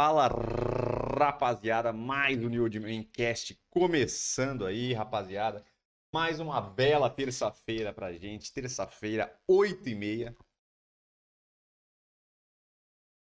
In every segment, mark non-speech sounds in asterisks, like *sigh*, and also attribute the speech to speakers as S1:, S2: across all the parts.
S1: Fala, rapaziada, mais um New Old Man Cast começando aí, rapaziada. Mais uma bela terça-feira pra gente, terça-feira, 8h30.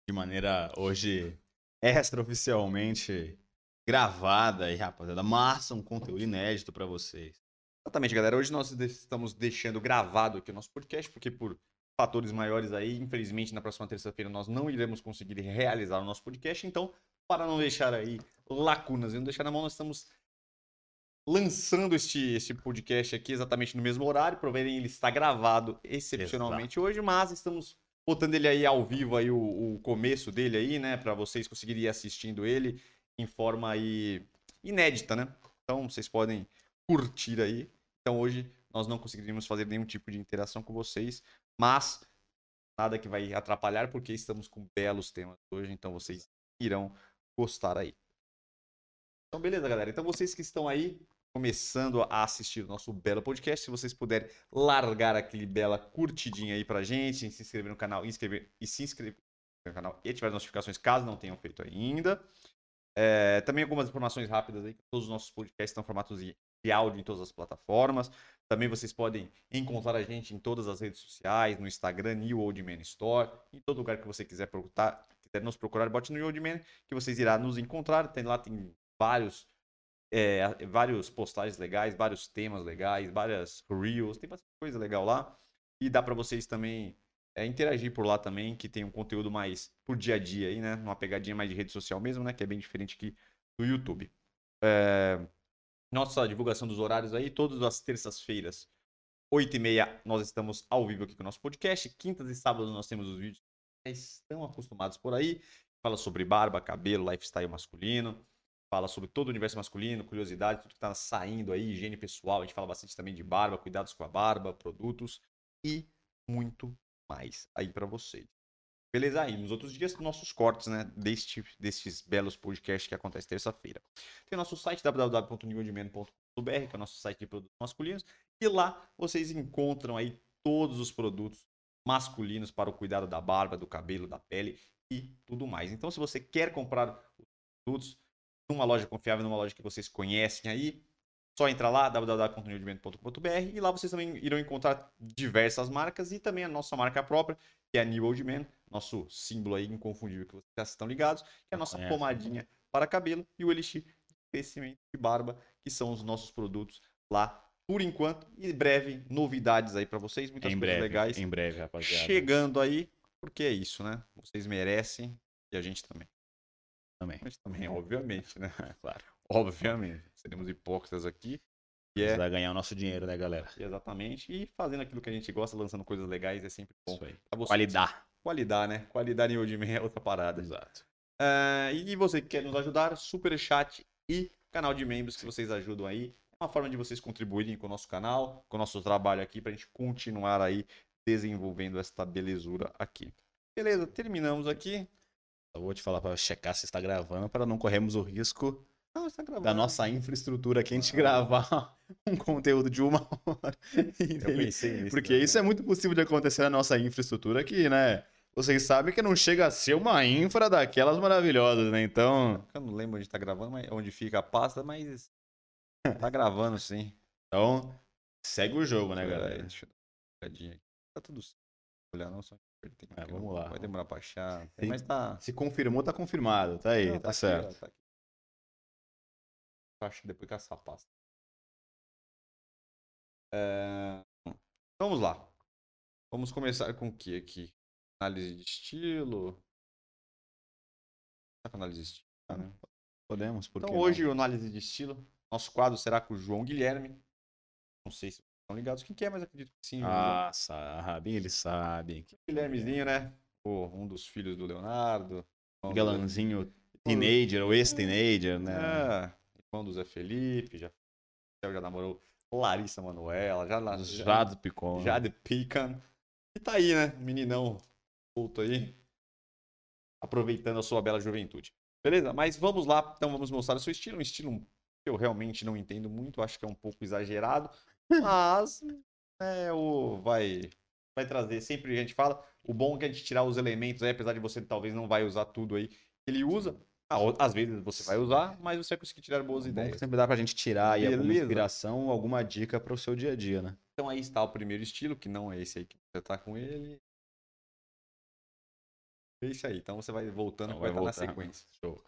S2: De maneira hoje extraoficialmente gravada aí, rapaziada. Massa, um conteúdo inédito pra vocês.
S1: Exatamente, galera. Hoje nós estamos deixando gravado aqui o nosso podcast, porque por fatores maiores aí, infelizmente, na próxima terça-feira nós não iremos conseguir realizar o nosso podcast. Então, para não deixar aí lacunas e não deixar na mão, nós estamos lançando este, este podcast aqui exatamente no mesmo horário. Para verem, ele está gravado excepcionalmente hoje, mas estamos botando ele aí ao vivo aí o, o começo dele aí, né, para vocês conseguirem ir assistindo ele em forma aí inédita, né? Então, vocês podem curtir aí. Então hoje nós não conseguiríamos fazer nenhum tipo de interação com vocês, mas nada que vai atrapalhar porque estamos com belos temas hoje, então vocês irão gostar aí. Então beleza, galera. Então vocês que estão aí começando a assistir o nosso belo podcast, se vocês puderem largar aquele bela curtidinha aí pra gente, se inscrever no canal, inscrever e se inscrever no canal e ativar as notificações caso não tenham feito ainda. É, também algumas informações rápidas aí, todos os nossos podcasts estão em formatos de de áudio em todas as plataformas. Também vocês podem encontrar a gente em todas as redes sociais, no Instagram, New Old Man Store, em todo lugar que você quiser procurar, quiser nos procurar, bote no Old Man, que vocês irão nos encontrar. Tem lá tem vários é, vários postagens legais, vários temas legais, várias reels, tem bastante coisa legal lá. E dá para vocês também é, interagir por lá também, que tem um conteúdo mais por dia a dia aí, né? Uma pegadinha mais de rede social mesmo, né? Que é bem diferente aqui do YouTube. É, nossa divulgação dos horários aí, todas as terças-feiras, 8h30, nós estamos ao vivo aqui com o nosso podcast. Quintas e sábados nós temos os vídeos que estão acostumados por aí. Fala sobre barba, cabelo, lifestyle masculino. Fala sobre todo o universo masculino, curiosidade, tudo que está saindo aí, higiene pessoal. A gente fala bastante também de barba, cuidados com a barba, produtos e muito mais aí para vocês. Beleza? Aí, nos outros dias, nossos cortes, né? Deste, destes belos podcasts que acontece terça-feira. Tem nosso site www.newordman.com.br, que é o nosso site de produtos masculinos. E lá vocês encontram aí todos os produtos masculinos para o cuidado da barba, do cabelo, da pele e tudo mais. Então, se você quer comprar os produtos numa loja confiável, numa loja que vocês conhecem aí, só entrar lá, www.newordman.com.br e lá vocês também irão encontrar diversas marcas e também a nossa marca própria, que é a New Old Man, nosso símbolo aí inconfundível que vocês já estão ligados, que é a nossa
S2: Conhece.
S1: pomadinha para cabelo e o Elixir de crescimento de barba, que são os nossos produtos lá por enquanto e breve novidades aí para vocês, muitas
S2: Em
S1: coisas
S2: breve,
S1: legais
S2: em breve, rapaziada.
S1: chegando aí, porque é isso, né? Vocês merecem e a gente também.
S2: também.
S1: A gente também, obviamente, né? *laughs*
S2: Claro. *laughs*
S1: Obviamente. Seremos hipócritas aqui. E é
S2: vai ganhar o nosso dinheiro, né, galera?
S1: exatamente. E fazendo aquilo que a gente gosta, lançando coisas legais, é sempre bom.
S2: Isso aí. Qualidade.
S1: Qualidade, né? Qualidade em Old Man é outra parada.
S2: Exato.
S1: Ah, e você que quer nos ajudar, super chat e canal de membros que vocês ajudam aí. É uma forma de vocês contribuírem com o nosso canal, com o nosso trabalho aqui, pra gente continuar aí desenvolvendo esta belezura aqui. Beleza, terminamos aqui.
S2: Eu vou te falar pra checar se está gravando, para não corrermos o risco
S1: Não, está gravando.
S2: da nossa infraestrutura aqui a gente gravar *laughs* um conteúdo de uma hora.
S1: Eu pensei nisso.
S2: Porque
S1: também.
S2: isso é muito possível de acontecer na nossa infraestrutura aqui, né? Vocês sabem que não chega a ser uma infra daquelas maravilhosas, né? Então,
S1: Eu não lembro onde tá gravando, mas onde fica a pasta, mas *laughs* tá gravando sim.
S2: então segue o jogo, né, galera?
S1: Deixa eu dar uma olhadinha aqui. Tá tudo certo. Olhar não, só
S2: É, vamos lá.
S1: Vai demorar pra achar.
S2: Tem-
S1: Mas tá.
S2: Se confirmou, tá confirmado. Tá aí,
S1: Não,
S2: tá,
S1: aqui,
S2: certo.
S1: ó, tá. Acho que depois que essa pasta. É, Vamos lá. Vamos começar com o que aqui? Análise de estilo. Tá com análise de estilo,
S2: Ah,
S1: né?
S2: Podemos, porque
S1: Então hoje o análise de estilo, nosso quadro será com o João Guilherme. Não sei se estão ligados quem que é, mas acredito que sim.
S2: Ah, sabe, eles sabem.
S1: Guilhermezinho, né? Pô, um dos filhos do Leonardo. irmão do-
S2: Galanzinho teenager ou ex-teenager, né?
S1: É, irmão do Zé Felipe, já, já namorou Larissa Manoela, já, já,
S2: Jado Picon.
S1: Jade Pican. E tá aí, né? Meninão solto aí. Aproveitando a sua bela juventude. Beleza? Mas vamos lá, então vamos mostrar o seu estilo. Um estilo que eu realmente não entendo muito, acho que é um pouco exagerado. *laughs* Mas é, o, vai, vai trazer, sempre a gente fala, o bom é que a gente tirar os elementos aí, apesar de você talvez não vai usar tudo aí ele usa. Ah, às vezes você vai usar, mas você vai conseguir tirar boas Bom, ideias.
S2: Sempre dá pra gente tirar aí Beleza. alguma inspiração alguma dica para o seu dia a dia, né?
S1: Então aí está o primeiro estilo, que não é esse aí que você tá com ele. É isso aí. Então você vai voltando, então, vai, vai estar na sequência. Show.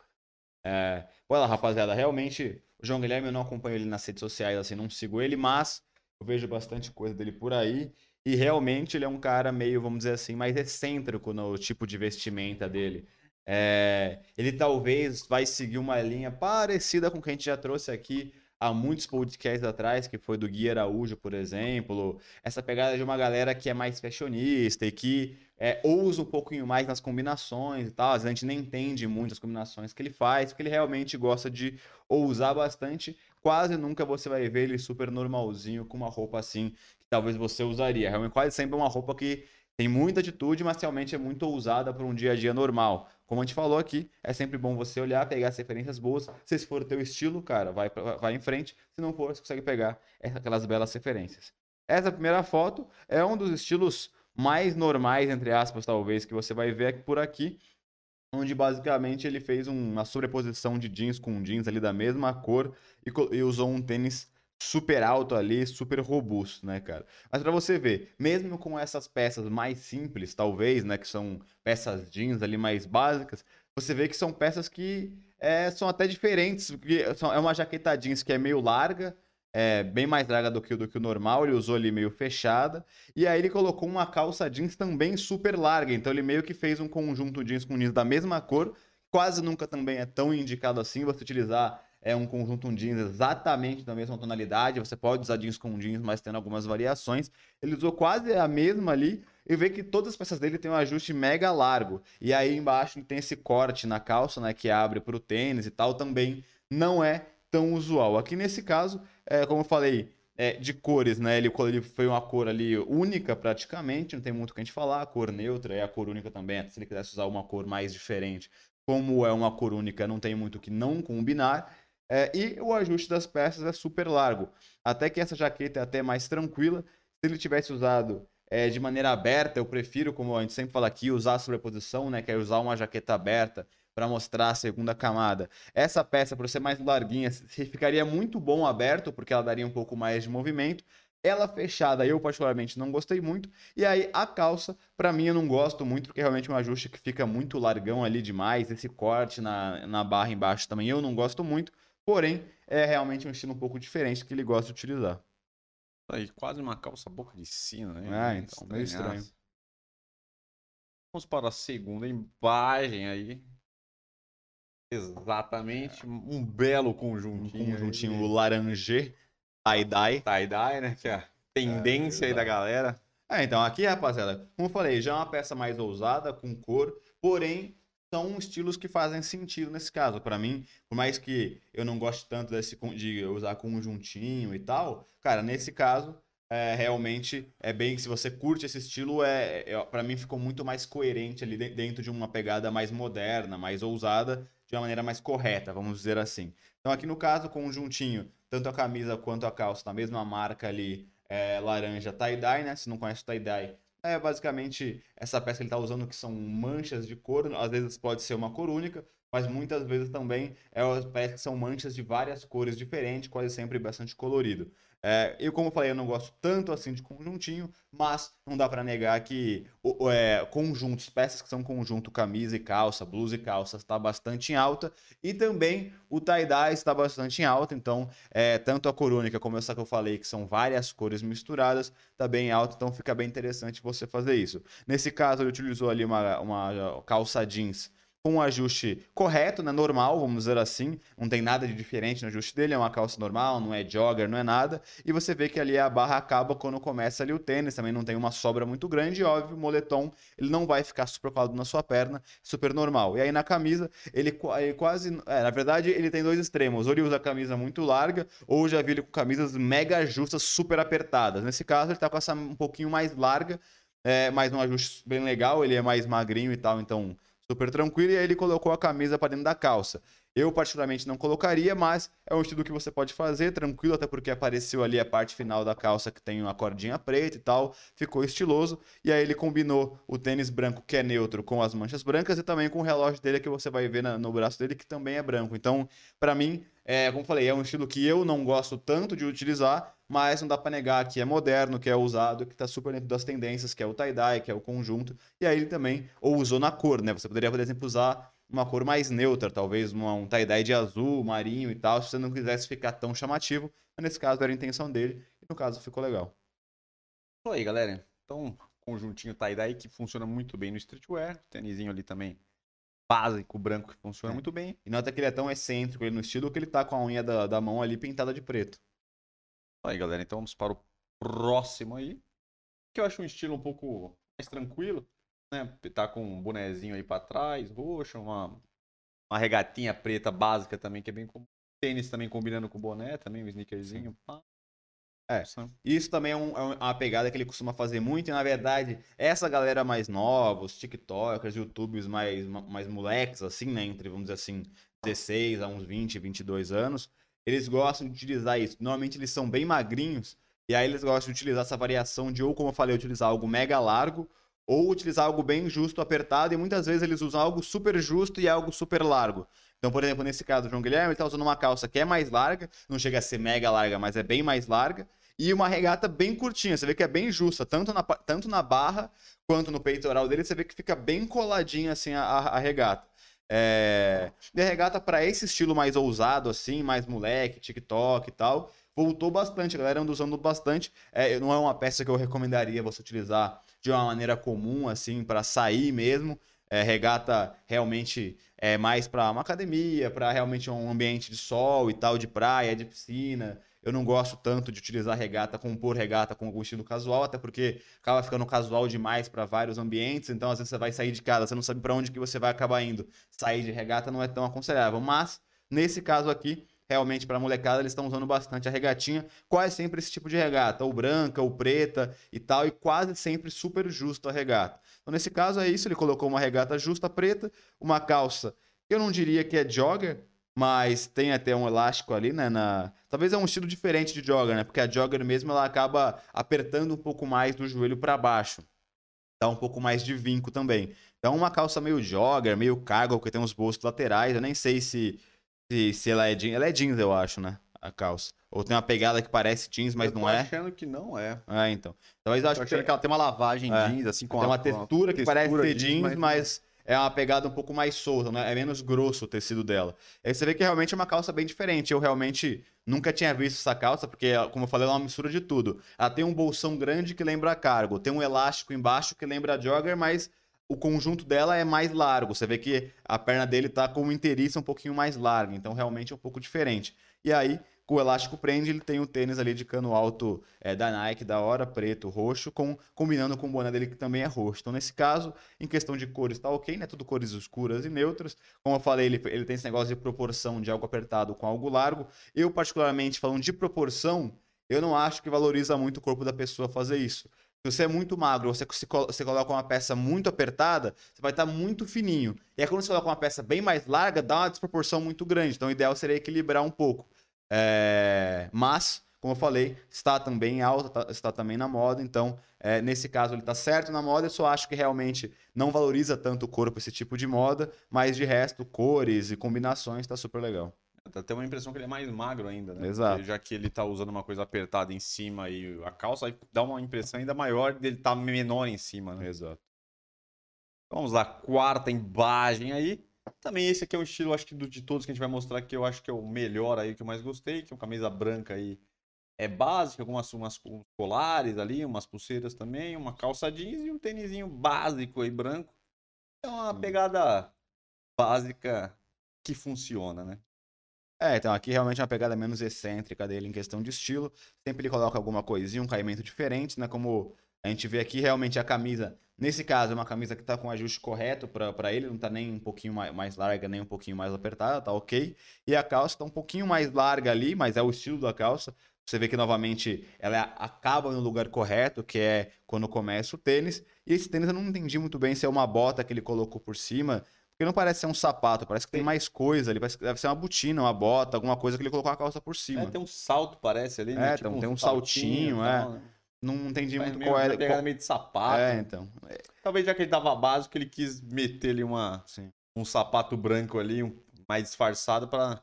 S2: É, olha lá, rapaziada, realmente o João Guilherme eu não acompanho ele nas redes sociais, assim, não sigo ele, mas eu vejo bastante coisa dele por aí. E realmente ele é um cara meio, vamos dizer assim, mais excêntrico no tipo de vestimenta dele. É, ele talvez vai seguir uma linha parecida com o que a gente já trouxe aqui há muitos podcasts atrás, que foi do Gui Araújo, por exemplo. Essa pegada de uma galera que é mais fashionista e que é, ousa um pouquinho mais nas combinações e tal. Às vezes a gente nem entende muito as combinações que ele faz, porque ele realmente gosta de ousar bastante. Quase nunca você vai ver ele super normalzinho com uma roupa assim que talvez você usaria. Realmente quase sempre é uma roupa que tem muita atitude, mas realmente é muito ousada para um dia a dia normal. Como a gente falou aqui, é sempre bom você olhar, pegar as referências boas. Se for o teu estilo, cara, vai, vai em frente. Se não for, você consegue pegar aquelas belas referências. Essa primeira foto é um dos estilos mais normais, entre aspas, talvez, que você vai ver por aqui, onde basicamente ele fez uma sobreposição de jeans com jeans ali da mesma cor e, e usou um tênis super alto ali, super robusto, né, cara? Mas para você ver, mesmo com essas peças mais simples, talvez, né, que são peças jeans ali mais básicas, você vê que são peças que é, são até diferentes, porque é uma jaqueta jeans que é meio larga, é, bem mais larga do que, do que o normal, ele usou ali meio fechada, e aí ele colocou uma calça jeans também super larga, então ele meio que fez um conjunto jeans com jeans da mesma cor, quase nunca também é tão indicado assim você utilizar é um conjunto um jeans exatamente da mesma tonalidade. Você pode usar jeans com jeans, mas tendo algumas variações. Ele usou quase a mesma ali e vê que todas as peças dele tem um ajuste mega largo. E aí embaixo tem esse corte na calça, né, que abre para o tênis e tal, também não é tão usual. Aqui nesse caso, é, como eu falei, é, de cores, né? Ele, ele foi uma cor ali única praticamente, não tem muito o que a gente falar. A cor neutra é a cor única também. Se ele quisesse usar uma cor mais diferente, como é uma cor única, não tem muito o que não combinar. É, e o ajuste das peças é super largo. Até que essa jaqueta é até mais tranquila. Se ele tivesse usado é, de maneira aberta, eu prefiro, como a gente sempre fala aqui, usar a sobreposição, né? Que é usar uma jaqueta aberta para mostrar a segunda camada. Essa peça, por ser mais larguinha, ficaria muito bom aberto, porque ela daria um pouco mais de movimento. Ela fechada, eu particularmente não gostei muito. E aí a calça, para mim eu não gosto muito, porque realmente é um ajuste que fica muito largão ali demais. Esse corte na, na barra embaixo também eu não gosto muito. Porém, é realmente um estilo um pouco diferente que ele gosta de utilizar.
S1: Aí, quase uma calça boca de sino, né?
S2: Ah, então, meio estranho.
S1: Vamos para a segunda imagem aí. Exatamente, um belo conjuntinho.
S2: Um conjuntinho aí. laranje, tie-dye.
S1: Tie-dye, né? Que é a tendência é, aí da galera.
S2: É, então aqui, rapaziada, como eu falei, já é uma peça mais ousada, com cor, porém são estilos que fazem sentido nesse caso. Para mim, por mais que eu não goste tanto desse, de usar conjuntinho e tal, cara, nesse caso, é, realmente é bem se você curte esse estilo, é, é para mim ficou muito mais coerente ali dentro de uma pegada mais moderna, mais ousada, de uma maneira mais correta, vamos dizer assim. Então aqui no caso, conjuntinho, tanto a camisa quanto a calça na mesma marca ali, é, laranja tie-dye, né? Se não conhece tie-dye, é basicamente essa peça que ele está usando que são manchas de cor, às vezes pode ser uma cor única, mas muitas vezes também é, parece que são manchas de várias cores diferentes, quase sempre bastante colorido. É, eu, como falei, eu não gosto tanto assim de conjuntinho, mas não dá para negar que o, é, conjuntos, peças que são conjunto camisa e calça, blusa e calça, está bastante em alta. E também o tie-dye está bastante em alta, então é, tanto a cor única como essa que eu falei, que são várias cores misturadas, está bem em alta, então fica bem interessante você fazer isso. Nesse caso, ele utilizou ali uma, uma calça jeans com um ajuste correto, né, normal, vamos dizer assim. Não tem nada de diferente no ajuste dele, é uma calça normal, não é jogger, não é nada. E você vê que ali a barra acaba quando começa ali o tênis, também não tem uma sobra muito grande, e óbvio, o moletom, ele não vai ficar super colado na sua perna, super normal. E aí na camisa, ele, ele quase, é, na verdade, ele tem dois extremos. Ou ele usa a camisa muito larga, ou já vi ele com camisas mega justas, super apertadas. Nesse caso, ele tá com essa um pouquinho mais larga, é, mas um ajuste bem legal, ele é mais magrinho e tal, então super tranquilo, e aí ele colocou a camisa para dentro da calça. Eu, particularmente, não colocaria, mas é um estilo que você pode fazer, tranquilo, até porque apareceu ali a parte final da calça que tem uma cordinha preta e tal, ficou estiloso. E aí ele combinou o tênis branco, que é neutro, com as manchas brancas e também com o relógio dele, que você vai ver na, no braço dele, que também é branco. Então, para mim, é, como falei, é um estilo que eu não gosto tanto de utilizar, mas não dá para negar que é moderno, que é usado, que tá super dentro das tendências, que é o tie-dye, que é o conjunto. E aí ele também ou usou na cor, né? Você poderia, por exemplo, usar uma cor mais neutra, talvez uma, um tie-dye de azul, marinho e tal, se você não quisesse ficar tão chamativo. Mas nesse caso era a intenção dele e no caso ficou legal.
S1: Isso aí, galera. Então, conjuntinho tie-dye que funciona muito bem no streetwear. Tênisinho ali também básico, branco, que funciona é. muito bem.
S2: E nota que ele é tão excêntrico ele no estilo que ele tá com a unha da, da mão ali pintada de preto.
S1: Aí, galera, então vamos para o próximo aí. Que eu acho um estilo um pouco mais tranquilo né? Tá com um bonezinho aí para trás, roxo, uma, uma regatinha preta básica também, que é bem comum. Tênis também combinando com o boné, também um sneakerzinho.
S2: É, isso também é, um, é, uma pegada que ele costuma fazer muito, e na verdade, essa galera mais nova, os TikTokers, YouTubers mais, mais moleques, assim, né, entre, vamos dizer assim, 16 a uns 20, 22 anos, eles gostam de utilizar isso. Normalmente eles são bem magrinhos, e aí eles gostam de utilizar essa variação de, ou como eu falei, utilizar algo mega largo, ou utilizar algo bem justo, apertado, e muitas vezes eles usam algo super justo e algo super largo. Então, por exemplo, nesse caso, o João Guilherme está usando uma calça que é mais larga, não chega a ser mega larga, mas é bem mais larga, e uma regata bem curtinha. Você vê que é bem justa, tanto na, tanto na barra quanto no peitoral dele, você vê que fica bem coladinha assim a, a regata. É... A regata para esse estilo mais ousado, assim, mais moleque, TikTok e tal, voltou bastante, a galera anda usando bastante. É, não é uma peça que eu recomendaria você utilizar de uma maneira comum, assim, para sair mesmo. É, regata realmente é mais para uma academia, para realmente um ambiente de sol e tal, de praia, de piscina. Eu não gosto tanto de utilizar regata, compor regata com algum estilo casual, até porque acaba ficando casual demais para vários ambientes. Então, às vezes você vai sair de casa, você não sabe para onde que você vai acabar indo. Sair de regata não é tão aconselhável. Mas, nesse caso aqui, realmente para molecada eles estão usando bastante a regatinha, quase sempre esse tipo de regata, ou branca, ou preta e tal, e quase sempre super justo a regata. Então nesse caso é isso, ele colocou uma regata justa preta, uma calça, eu não diria que é jogger, mas tem até um elástico ali, né, na... Talvez é um estilo diferente de jogger, né, porque a jogger mesmo ela acaba apertando um pouco mais do joelho para baixo. Dá um pouco mais de vinco também. Então uma calça meio jogger, meio cargo, que tem os bolsos laterais, eu nem sei se se, se ela é jeans. Ela é jeans, eu acho, né? A calça. Ou tem uma pegada que parece jeans, mas não é.
S1: achando que não é.
S2: É, então. Talvez eu acho
S1: que, que ela tem uma lavagem é. jeans, assim, com
S2: tem
S1: uma
S2: textura que textura parece ser jeans, mas, mas é uma pegada um pouco mais solta, né? É menos grosso o tecido dela. Aí você vê que realmente é uma calça bem diferente. Eu realmente nunca tinha visto essa calça, porque, como eu falei, ela é uma mistura de tudo. Ela tem um bolsão grande que lembra cargo, tem um elástico embaixo que lembra jogger, mas o conjunto dela é mais largo. Você vê que a perna dele tá com uma inteiriça um pouquinho mais larga, então realmente é um pouco diferente. E aí, com o elástico prende, ele tem o tênis ali de cano alto é, da Nike, da hora, preto, roxo, com, combinando com o boné dele que também é roxo. Então, nesse caso, em questão de cores, tá ok, né? Tudo cores escuras e neutras. Como eu falei, ele, ele tem esse negócio de proporção de algo apertado com algo largo. Eu, particularmente, falando de proporção, eu não acho que valoriza muito o corpo da pessoa fazer isso. Se você é muito magro, você, você coloca uma peça muito apertada, você vai estar muito fininho. E aí, quando você coloca uma peça bem mais larga, dá uma desproporção muito grande. Então, o ideal seria equilibrar um pouco. É... Mas, como eu falei, está também alta, tá, está também na moda. Então, é, nesse caso, ele está certo na moda. Eu só acho que realmente não valoriza tanto o corpo esse tipo de moda. Mas, de resto, cores e combinações, está super legal.
S1: Dá até uma impressão que ele é mais magro ainda, né?
S2: Exato.
S1: Já que ele tá usando uma coisa apertada em cima e a calça, aí dá uma impressão ainda maior dele tá menor em cima, né?
S2: Exato.
S1: Vamos lá, quarta imagem aí. Também esse aqui é um estilo, acho que do, de todos que a gente vai mostrar que eu acho que é o melhor aí, que eu mais gostei, que é uma camisa branca aí. É básica, algumas umas, uns colares ali, umas pulseiras também, uma calça jeans e um tênisinho básico aí, branco. É uma hum. pegada básica que funciona, né?
S2: É, então aqui realmente é uma pegada menos excêntrica dele em questão de estilo. Sempre ele coloca alguma coisinha, um caimento diferente, né? Como a gente vê aqui, realmente a camisa, nesse caso, é uma camisa que tá com o ajuste correto para ele, não tá nem um pouquinho mais, larga, nem um pouquinho mais apertada, tá ok. E a calça tá um pouquinho mais larga ali, mas é o estilo da calça. Você vê que novamente ela acaba no lugar correto, que é quando começa o tênis. E esse tênis eu não entendi muito bem se é uma bota que ele colocou por cima, Porque não parece ser um sapato, parece que tem mais coisa ali. Parece que deve ser uma botina, uma bota, alguma coisa que ele colocou a calça por cima.
S1: É, tem um salto, parece ali, né?
S2: É, então, tem um saltinho, é.
S1: tal, né?
S2: Não entendi
S1: Mas
S2: muito
S1: meio,
S2: qual era.
S1: pegada
S2: qual-
S1: meio de sapato.
S2: É, então.
S1: Talvez já que ele tava básico, ele quis meter ali uma,
S2: Sim.
S1: um sapato branco ali, um, mais disfarçado pra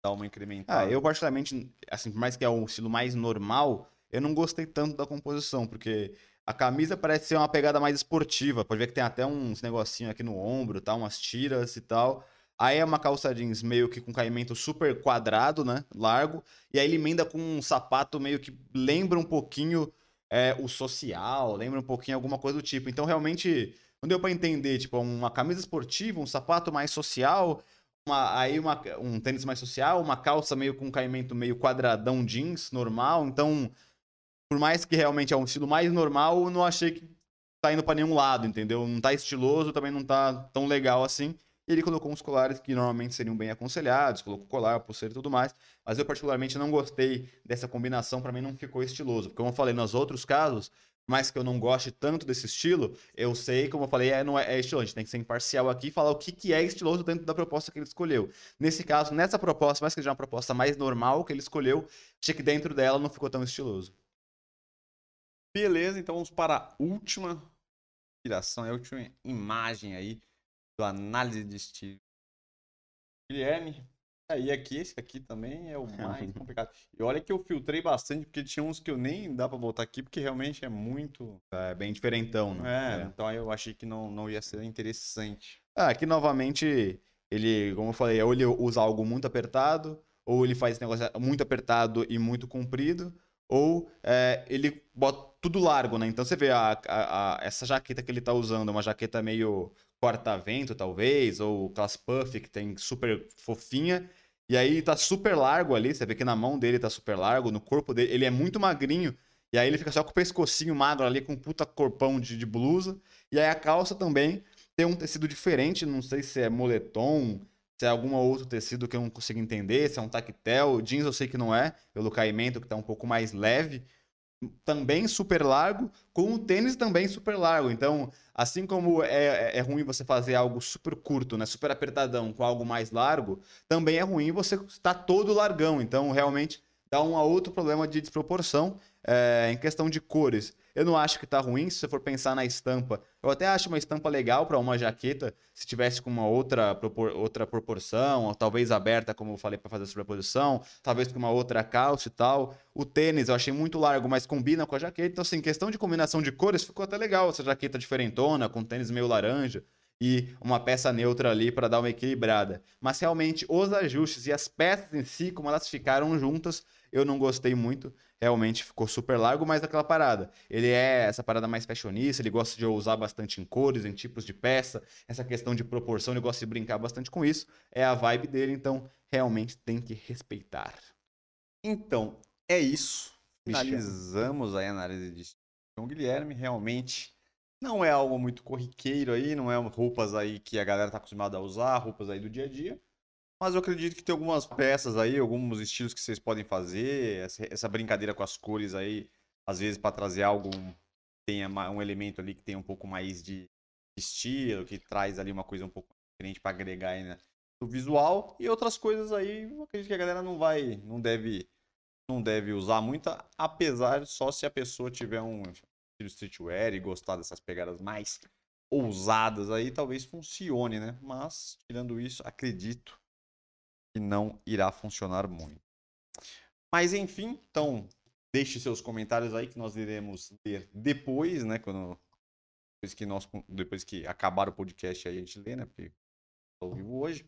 S1: dar uma incrementada.
S2: Ah, eu particularmente, assim, por mais que é um estilo mais normal, eu não gostei tanto da composição, porque a camisa parece ser uma pegada mais esportiva. Pode ver que tem até uns negocinho aqui no ombro, tá? Umas tiras e tal. Aí é uma calça jeans meio que com caimento super quadrado, né? Largo. E aí ele emenda com um sapato meio que lembra um pouquinho é, o social, lembra um pouquinho alguma coisa do tipo. Então, realmente, não deu pra entender, tipo, uma camisa esportiva, um sapato mais social, uma- aí uma- um tênis mais social, uma calça meio com caimento meio quadradão jeans, normal. Então, por mais que realmente é um estilo mais normal, eu não achei que tá indo pra nenhum lado, entendeu? Não tá estiloso, também não tá tão legal assim. E ele colocou uns colares que normalmente seriam bem aconselhados, colocou colar, pulseira e tudo mais. Mas eu particularmente não gostei dessa combinação, pra mim não ficou estiloso. Porque como eu falei nos outros casos, mais que eu não goste tanto desse estilo, eu sei, como eu falei, é, não é, é estiloso. A gente tem que ser imparcial aqui e falar o que, que é estiloso dentro da proposta que ele escolheu. Nesse caso, nessa proposta, mais que seja uma proposta mais normal que ele escolheu, achei que dentro dela não ficou tão estiloso.
S1: Beleza, então vamos para a última inspiração, a última imagem aí do análise de estilo. Guilherme, aí aqui, esse aqui também é o mais *laughs* complicado. E olha que eu filtrei bastante, porque tinha uns que eu nem dá pra botar aqui, porque realmente é muito.
S2: É bem diferentão, né?
S1: É, então aí eu achei que não, não ia ser interessante.
S2: Ah, aqui novamente, ele, como eu falei, ou ele usa algo muito apertado, ou ele faz esse negócio muito apertado e muito comprido, ou é, ele bota tudo largo, né? Então você vê a, a- a- essa jaqueta que ele tá usando, uma jaqueta meio corta-vento, talvez, ou aquelas puff que tem super fofinha, e aí tá super largo ali, você vê que na mão dele tá super largo, no corpo dele, ele é muito magrinho, e aí ele fica só com o pescocinho magro ali, com um puta corpão de, de blusa, e aí a calça também tem um tecido diferente, não sei se é moletom, se é algum outro tecido que eu não consigo entender, se é um tactel, jeans eu sei que não é, pelo caimento que tá um pouco mais leve, também super largo, com o tênis também super largo. Então, assim como é, é ruim você fazer algo super curto, né, super apertadão, com algo mais largo, também é ruim você estar todo largão. Então, realmente dá um outro problema de desproporção é, em questão de cores. Eu não acho que tá ruim, se você for pensar na estampa. Eu até acho uma estampa legal para uma jaqueta, se tivesse com uma outra, propor- outra proporção, ou talvez aberta, como eu falei, para fazer a sobreposição, talvez com uma outra calça e tal. O tênis eu achei muito largo, mas combina com a jaqueta. Então, assim, questão de combinação de cores, ficou até legal essa jaqueta diferentona, com tênis meio laranja e uma peça neutra ali para dar uma equilibrada. Mas realmente os ajustes e as peças em si, como elas ficaram juntas, eu não gostei muito. Realmente ficou super largo, mas aquela parada. Ele é essa parada mais fashionista, ele gosta de usar bastante em cores, em tipos de peça, essa questão de proporção, ele gosta de brincar bastante com isso. É a vibe dele, então realmente tem que respeitar.
S1: Então, é isso. Finalizamos aí a análise de João Guilherme. Realmente não é algo muito corriqueiro aí, não é roupas aí que a galera tá acostumada a usar, roupas aí do dia a dia. Mas eu acredito que tem algumas peças aí, alguns estilos que vocês podem fazer, essa, brincadeira com as cores aí, às vezes para trazer algo, tenha um elemento ali que tenha um pouco mais de estilo, que traz ali uma coisa um pouco diferente para agregar aí né, no visual. E outras coisas aí, eu acredito que a galera não vai, não deve não deve usar muito, apesar só se a pessoa tiver um estilo streetwear e gostar dessas pegadas mais ousadas aí, talvez funcione, né? Mas, tirando isso, acredito que não irá funcionar muito. Mas, enfim, então, deixe seus comentários aí que nós iremos ler depois, né? Quando, depois, que nós, depois que acabar o podcast aí a gente lê, né? Porque ao vivo hoje.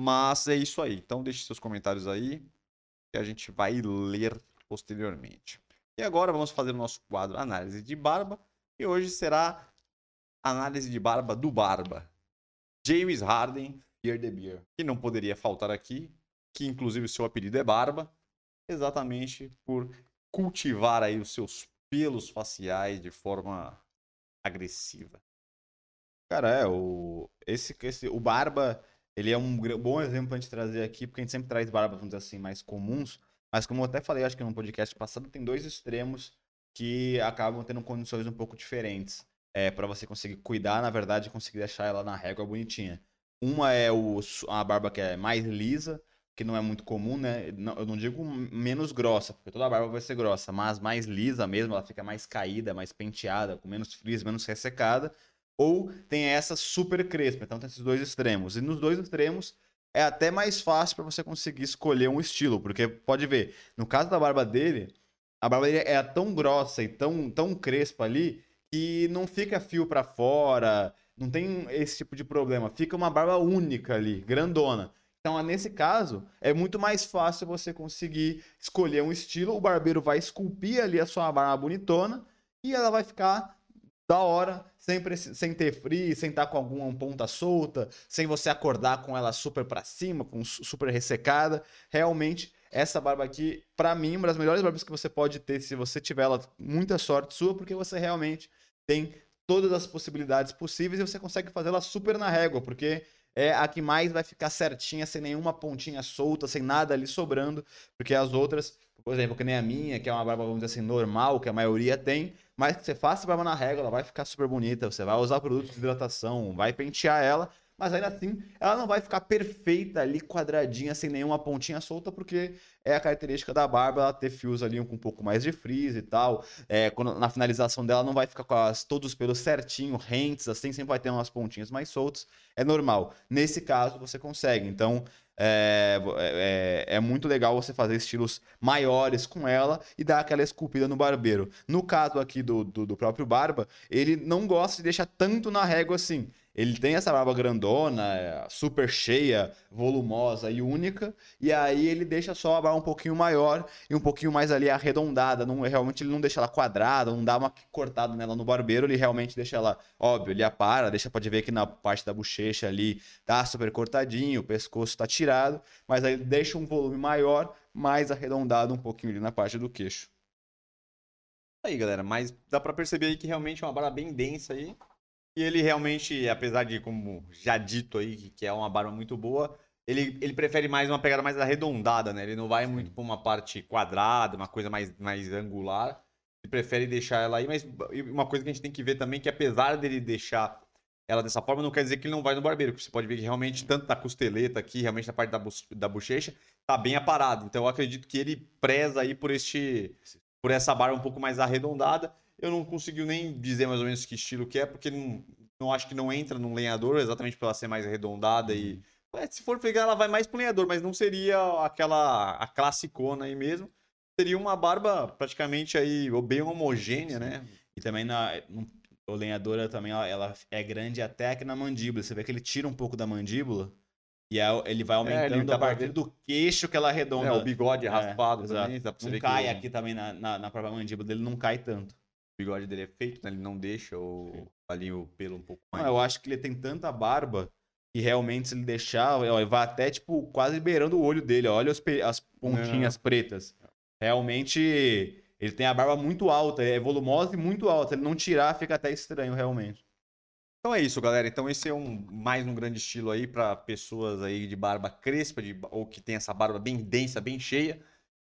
S1: Mas é isso aí. Então, deixe seus comentários aí que a gente vai ler posteriormente. E agora vamos fazer o nosso quadro Análise de Barba. E hoje será Análise de Barba do Barba. James Harden, Fear the Beer. Que não poderia faltar aqui, que inclusive o seu apelido é Barba, exatamente por cultivar aí os seus pelos faciais de forma agressiva.
S2: Cara, é, o, esse, esse, o Barba, ele é um bom exemplo pra gente trazer aqui, porque a gente sempre traz barbas, vamos dizer assim, mais comuns, mas como eu até falei, acho que no podcast passado, tem dois extremos que acabam tendo condições um pouco diferentes, é, para você conseguir cuidar, na verdade, conseguir deixar ela na régua bonitinha. Uma é o, a barba que é mais lisa, que não é muito comum, né? Eu não digo menos grossa, porque toda barba vai ser grossa, mas mais lisa mesmo, ela fica mais caída, mais penteada, com menos frizz, menos ressecada. Ou tem essa super crespa, então tem esses dois extremos. E nos dois extremos é até mais fácil para você conseguir escolher um estilo, porque pode ver, no caso da barba dele, a barba dele é tão grossa e tão, tão crespa ali que não fica fio para fora, não tem esse tipo de problema. Fica uma barba única ali, grandona. Então, nesse caso, é muito mais fácil você conseguir escolher um estilo. O barbeiro vai esculpir ali a sua barba bonitona e ela vai ficar da hora, sem, sem ter frio, sem estar com alguma ponta solta, sem você acordar com ela super para cima, com super ressecada. Realmente, essa barba aqui, para mim, uma das melhores barbas que você pode ter se você tiver ela, muita sorte sua, porque você realmente tem todas as possibilidades possíveis e você consegue fazê-la super na régua, porque é a que mais vai ficar certinha, sem nenhuma pontinha solta, sem nada ali sobrando, porque as outras, por exemplo, que nem a minha, que é uma barba, vamos dizer assim, normal, que a maioria tem, mas que você faça barba na régua, ela vai ficar super bonita, você vai usar produtos de hidratação, vai pentear ela, mas ainda assim ela não vai ficar perfeita ali, quadradinha, sem nenhuma pontinha solta, porque é a característica da barba ela ter fios ali com um pouco mais de frizz e tal. É, quando, na finalização dela não vai ficar com as, todos os pelos certinho, rentes, assim, sempre vai ter umas pontinhas mais soltas. É normal. Nesse caso, você consegue. Então, é, é, é, muito legal você fazer estilos maiores com ela e dar aquela esculpida no barbeiro. No caso aqui do, do, do próprio Barba, ele não gosta de deixar tanto na régua assim. Ele tem essa barba grandona, super cheia, volumosa e única, e aí ele deixa só a barba um pouquinho maior e um pouquinho mais ali arredondada. Não, realmente ele não deixa ela quadrada, não dá uma cortada nela no barbeiro, ele realmente deixa ela, óbvio, ele apara, deixa, pode ver que na parte da bochecha ali tá super cortadinho, o pescoço tá tirado, mas aí ele deixa um volume maior, mais arredondado um pouquinho ali na parte do queixo.
S1: Aí, galera, mas dá para perceber aí que realmente é uma barba bem densa aí. E ele realmente, apesar de, como já dito aí, que é uma barba muito boa, ele, ele prefere mais uma pegada mais arredondada, né? Ele não vai Sim. muito pra uma parte quadrada, uma coisa mais, mais angular. Ele prefere deixar ela aí, mas uma coisa que a gente tem que ver também, que apesar dele deixar ela dessa forma, não quer dizer que ele não vai no barbeiro. Porque você pode ver que realmente, tanto na costeleta aqui, realmente na parte da, da bochecha, tá bem aparado. Então eu acredito que ele preza aí por este. Por essa barba um pouco mais arredondada. Eu não consigo nem dizer mais ou menos que estilo que é, porque não, não acho que não entra num lenhador, exatamente por ela ser mais arredondada e. Uhum. É, se for pegar, ela vai mais pro lenhador, mas não seria aquela a classicona aí mesmo. Seria uma barba praticamente aí bem homogênea, né?
S2: E também na, o lenhadora também ela é grande até aqui na mandíbula. Você vê que ele tira um pouco da mandíbula e ele vai é, aumentando é, a partir do queixo que ela arredonda. É,
S1: o bigode é, raspado também.
S2: Dá não cai que... aqui também na, na, na própria mandíbula dele, não cai tanto
S1: bigode dele é feito, né? Ele não deixa o, ali o pelo um pouco mais.
S2: Não, eu acho que ele tem tanta barba que realmente se ele deixar, ele vai até, tipo, quase beirando o olho dele. Olha as, as pontinhas não. pretas. Realmente, ele tem a barba muito alta, é volumosa e muito alta. Ele não tirar, fica até estranho, realmente.
S1: Então é isso, galera. Então esse é um mais um grande estilo aí para pessoas aí de barba crespa, de, ou que tem essa barba bem densa, bem cheia.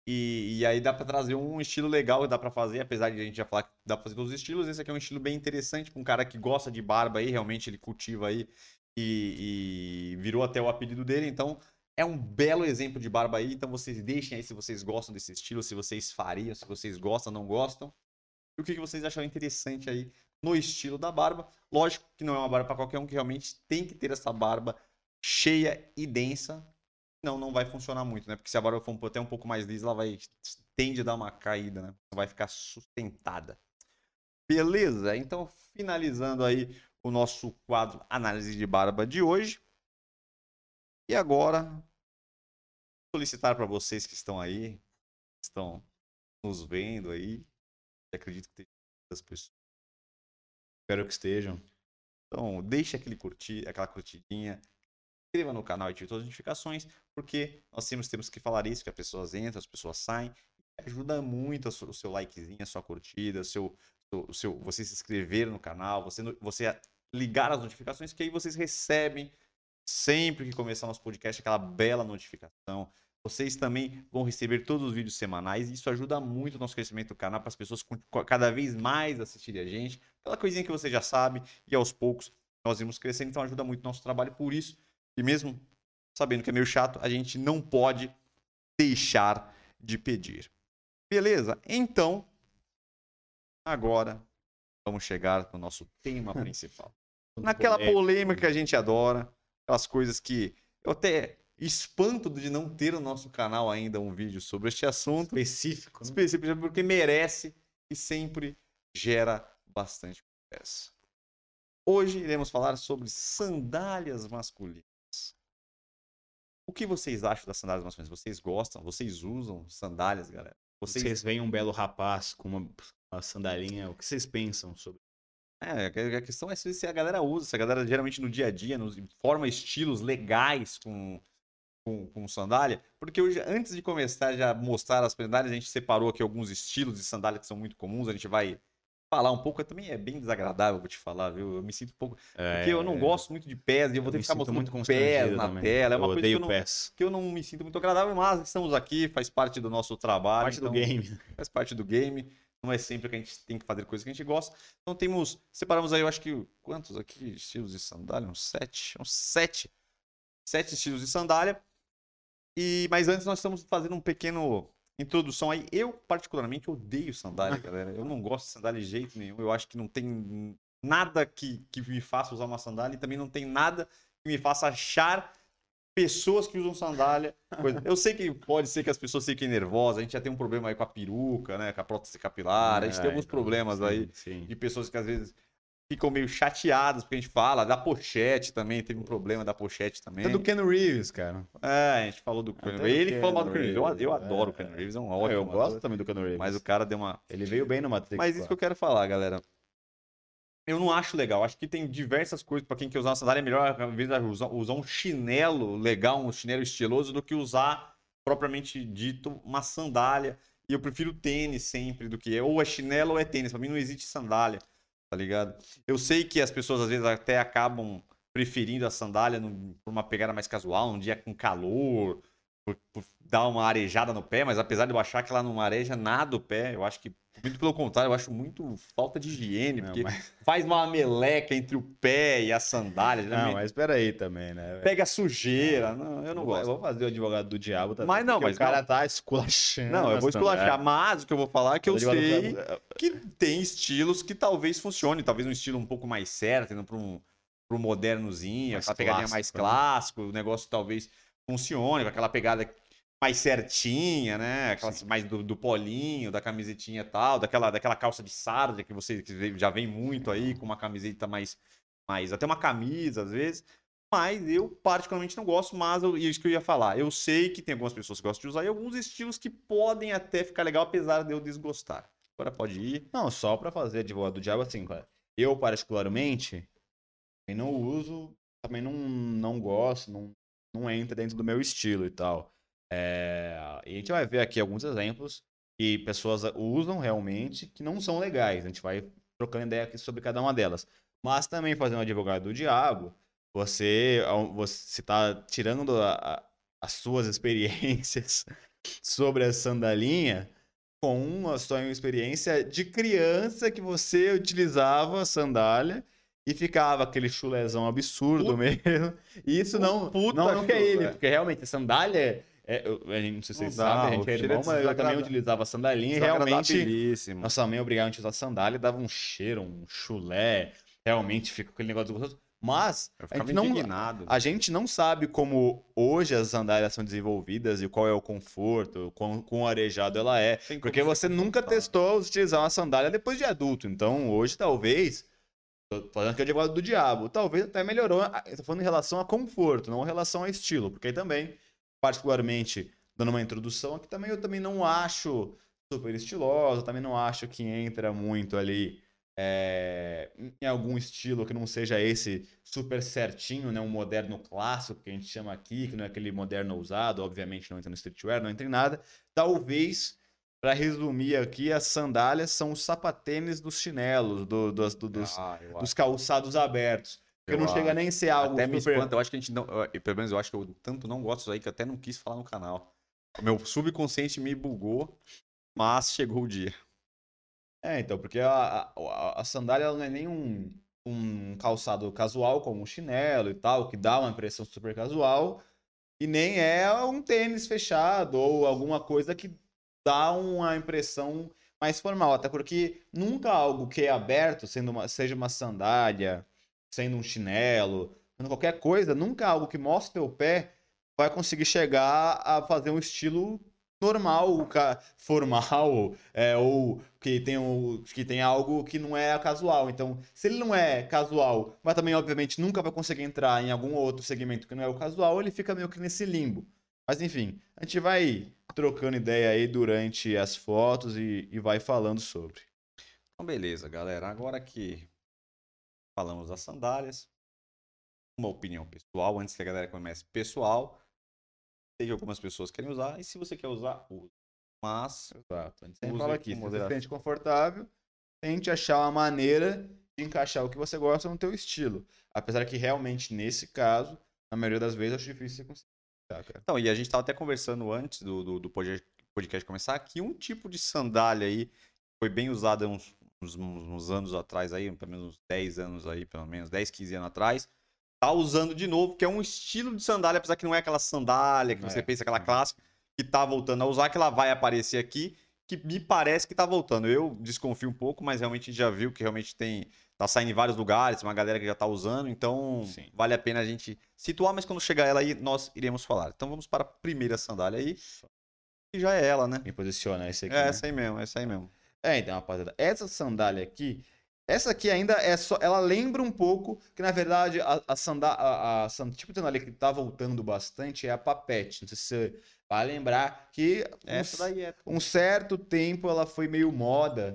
S1: E, e, aí dá para trazer um estilo legal, dá para fazer, apesar de a gente já falar que dá para fazer todos os estilos, esse aqui é um estilo bem interessante para um cara que gosta de barba aí, realmente ele cultiva aí e, e, virou até o apelido dele, então é um belo exemplo de barba aí, então vocês deixem aí se vocês gostam desse estilo, se vocês fariam, se vocês gostam, não gostam, e o que, que vocês acham interessante aí no estilo da barba. Lógico que não é uma barba para qualquer um, que realmente tem que ter essa barba cheia e densa, não, não vai funcionar muito, né? Porque se a barba for até um pouco mais lisa, ela vai tende a dar uma caída, né? Vai ficar sustentada. Beleza? Então, finalizando aí o nosso quadro análise de barba de hoje. E agora solicitar para vocês que estão aí, que estão nos vendo aí, acredito que tem muitas pessoas.
S2: Espero que estejam.
S1: Então, deixe aquele curtir, aquela curtidinha, inscreva no canal e ative todas as notificações, porque nós temos, temos que falar isso, que as pessoas entram, as pessoas saem. Ajuda muito o seu likezinho, a sua curtida, o seu, o seu, você se inscrever no canal, você, você ligar as notificações, que aí vocês recebem sempre que começar nosso podcast aquela bela notificação. Vocês também vão receber todos os vídeos semanais e isso ajuda muito o nosso crescimento do canal para as pessoas cada vez mais assistirem a gente. Aquela coisinha que você já sabe e aos poucos nós vamos crescendo, então ajuda muito o nosso trabalho. Por isso, E mesmo sabendo que é meio chato, a gente não pode deixar de pedir. Beleza? Então, agora vamos chegar no nosso tema *laughs* principal. Naquela polêmica que a gente adora, aquelas coisas que eu até espanto de não ter no nosso canal ainda um vídeo sobre este assunto.
S2: Específico. Né?
S1: Específico, porque merece e sempre gera bastante conversa. Hoje iremos falar sobre sandálias masculinas. O que vocês acham das sandálias masculinas? Vocês gostam? Vocês usam sandálias, galera?
S2: Vocês, vocês veem um belo rapaz com uma, uma sandalinha, o que vocês pensam sobre
S1: é, a questão é se a galera usa, se a galera geralmente no dia a dia nos, forma estilos legais com, com, com, sandália. Porque hoje, antes de começar já mostrar as sandálias, a gente separou aqui alguns estilos de sandália que são muito comuns. A gente vai falar um pouco, também é bem desagradável, vou te falar, viu? Eu me sinto um pouco. É, porque eu não gosto muito de pés e eu vou ter que ficar mostrando muito pés na também. tela. É uma eu coisa que eu, não, pés. que eu não me sinto muito agradável, mas estamos aqui, faz parte do nosso trabalho.
S2: Parte então, do game.
S1: Faz parte do game. Não é sempre que a gente tem que fazer coisas que a gente gosta. Então temos. Separamos aí, eu acho que. Quantos aqui? Estilos de sandália? Uns sete. Uns sete. Sete estilos de sandália. E, mas antes nós estamos fazendo um pequeno introdução aí. Eu, particularmente, odeio sandália, galera. Eu não gosto de sandália de jeito nenhum. Eu acho que não tem nada que, que me faça usar uma sandália e também não tem nada que me faça achar pessoas que usam sandália. Coisa. Eu sei que pode ser que as pessoas fiquem nervosas. A gente já tem um problema aí com a peruca, né? Com a prótese capilar. a gente é, tem alguns então, problemas sim, aí sim. de pessoas que às vezes ficam meio chateadas porque a gente fala da pochete também, teve um problema da pochete também. É
S2: do Ken Reeves, cara.
S1: É, a gente falou do Ken Reeves. Ele falou mal do Ken Reeves. Eu, eu adoro o Ken Reeves, é um ótimo.
S2: Eu gosto ator. também do Ken Reeves.
S1: Mas o cara deu uma.
S2: Ele veio bem no Matrix.
S1: Mas isso que eu quero falar, galera. Eu não acho legal. Acho que tem diversas coisas para quem quer usar uma sandália. É melhor, às vezes, usar, usar um chinelo legal, um chinelo estiloso, do que usar, propriamente dito, uma sandália. E eu prefiro tênis sempre do que. Ou é chinelo ou é tênis. Para mim não existe sandália tá ligado? Eu sei que as pessoas às vezes até acabam preferindo a sandália num, por uma pegada mais casual, um dia com calor, por, por, dar uma arejada no pé, mas apesar de eu achar que ela não areja nada o pé, eu acho que, muito pelo contrário, eu acho muito falta de higiene, porque não, mas... *laughs* faz uma meleca entre o pé e a sandália.
S2: Não, mas espera aí também, né?
S1: Pega sujeira, não, eu não
S2: vou,
S1: gosto.
S2: Vou fazer o advogado do diabo também.
S1: Mas não, mas
S2: o cara não. tá esculachando.
S1: Não, eu vou esculachar, mas o que eu vou falar é que eu sei que tem estilos que talvez funcionem, talvez um estilo um pouco mais certo, indo para um pro modernozinho, mais aquela pegadinha mais né? clássico, o negócio talvez funcione, com aquela pegada mais certinha, né? Aquela, mais do, do, polinho, da camisetinha e tal, daquela, daquela calça de sarja que você que já vem muito aí, com uma camiseta mais, mais. Até uma camisa, às vezes. Mas eu particularmente não gosto, mas eu, isso que eu ia falar. Eu sei que tem algumas pessoas que gostam de usar e alguns estilos que podem até ficar legal, apesar de eu desgostar. Agora pode ir.
S2: Não, só para fazer advogado do diabo, assim, eu particularmente não uso, também não, não gosto, não, não entra dentro do meu estilo e tal. É, e a gente vai ver aqui alguns exemplos que pessoas usam realmente que não são legais. A gente vai trocando ideia aqui sobre cada uma delas. Mas também fazendo advogado do diabo, você você está tirando a, a, as suas experiências *laughs* sobre a sandalinha com a sua experiência de criança que você utilizava a sandália e ficava aquele chulezão absurdo Puta. mesmo. E isso não, Puta não, não é ele, porque realmente sandália é, eu, a gente, não sei se vocês sabem, a gente é irmão, mas eu também utilizava sandalinha e realmente. Nossa mãe obrigava a gente a usar sandália dava um cheiro, um chulé. Realmente fica aquele negócio gostoso. Mas a gente, não, a gente não sabe como hoje as sandálias são desenvolvidas e qual é o conforto, quão, quão arejado ela é. Porque você nunca testou utilizar uma sandália depois de adulto. Então hoje talvez. Tô falando que é advogado do diabo. Talvez até melhorou. Estou falando em relação a conforto, não em relação a estilo. Porque aí também particularmente, dando uma introdução aqui também, eu também não acho super estilosa, também não acho que entra muito ali é, em algum estilo que não seja esse super certinho, né? Um moderno clássico que a gente chama aqui, que não é aquele moderno ousado, obviamente não entra no streetwear, não entra em nada. Talvez, para resumir aqui, as sandálias são os sapatênis dos chinelos, do, do, do, dos, ah, dos calçados abertos. Porque não chega nem a ser algo
S1: Até super... me espanta, eu acho que a gente não... Pelo menos eu acho que eu tanto não gosto disso aí que eu até não quis falar no canal. O meu subconsciente me bugou, mas chegou o dia.
S2: É, então, porque a, a, a sandália não é nem um, um calçado casual, como um chinelo e tal, que dá uma impressão super casual, e nem é um tênis fechado ou alguma coisa que dá uma impressão mais formal. Até porque nunca algo que é aberto, sendo uma, seja uma sandália, sendo um chinelo, sendo qualquer coisa, nunca algo que mostre o pé vai conseguir chegar a fazer um estilo normal, formal, é, ou que tem, um, que tem algo que não é casual. Então, se ele não é casual, mas também, obviamente, nunca vai conseguir entrar em algum outro segmento que não é o casual, ele fica meio que nesse limbo. Mas, enfim, a gente vai trocando ideia aí durante as fotos e, e vai falando sobre.
S1: Então, beleza, galera. Agora que falamos das sandálias, uma opinião pessoal, antes que a galera comece pessoal, Sei que algumas pessoas querem usar, e se você quer usar, use. Mas.
S2: Exato. Sempre fala aqui, se você se sente confortável, tente achar uma maneira de encaixar o que você gosta no teu estilo. Apesar que realmente, nesse caso, na maioria das vezes, acho difícil você conseguir.
S1: Cara. Então, e a gente estava até conversando antes do, do, do, podcast começar que um tipo de sandália aí foi bem usada uns, uns, uns, anos atrás aí, pelo menos uns 10 anos aí, pelo menos 10, 15 anos atrás, tá usando de novo, que é um estilo de sandália, apesar que não é aquela sandália que você é. pensa, aquela clássica, que tá voltando a usar, que ela vai aparecer aqui, que me parece que tá voltando. Eu desconfio um pouco, mas realmente a gente já viu que realmente tem. Tá saindo em vários lugares, uma galera que já tá usando, então Sim. vale a pena a gente situar, mas quando chegar ela aí, nós iremos falar. Então vamos para a primeira sandália aí. Que já é ela, né?
S2: Me posiciona esse aqui.
S1: É, né? essa aí mesmo, essa aí mesmo.
S2: É, então, rapaziada, essa sandália aqui, essa aqui ainda é só. Ela lembra um pouco que, na verdade, a, a, sandá, a, a, a tipo de sandália que tá voltando bastante é a papete. Não sei se você vai lembrar que
S1: um, é...
S2: um certo tempo ela foi meio moda.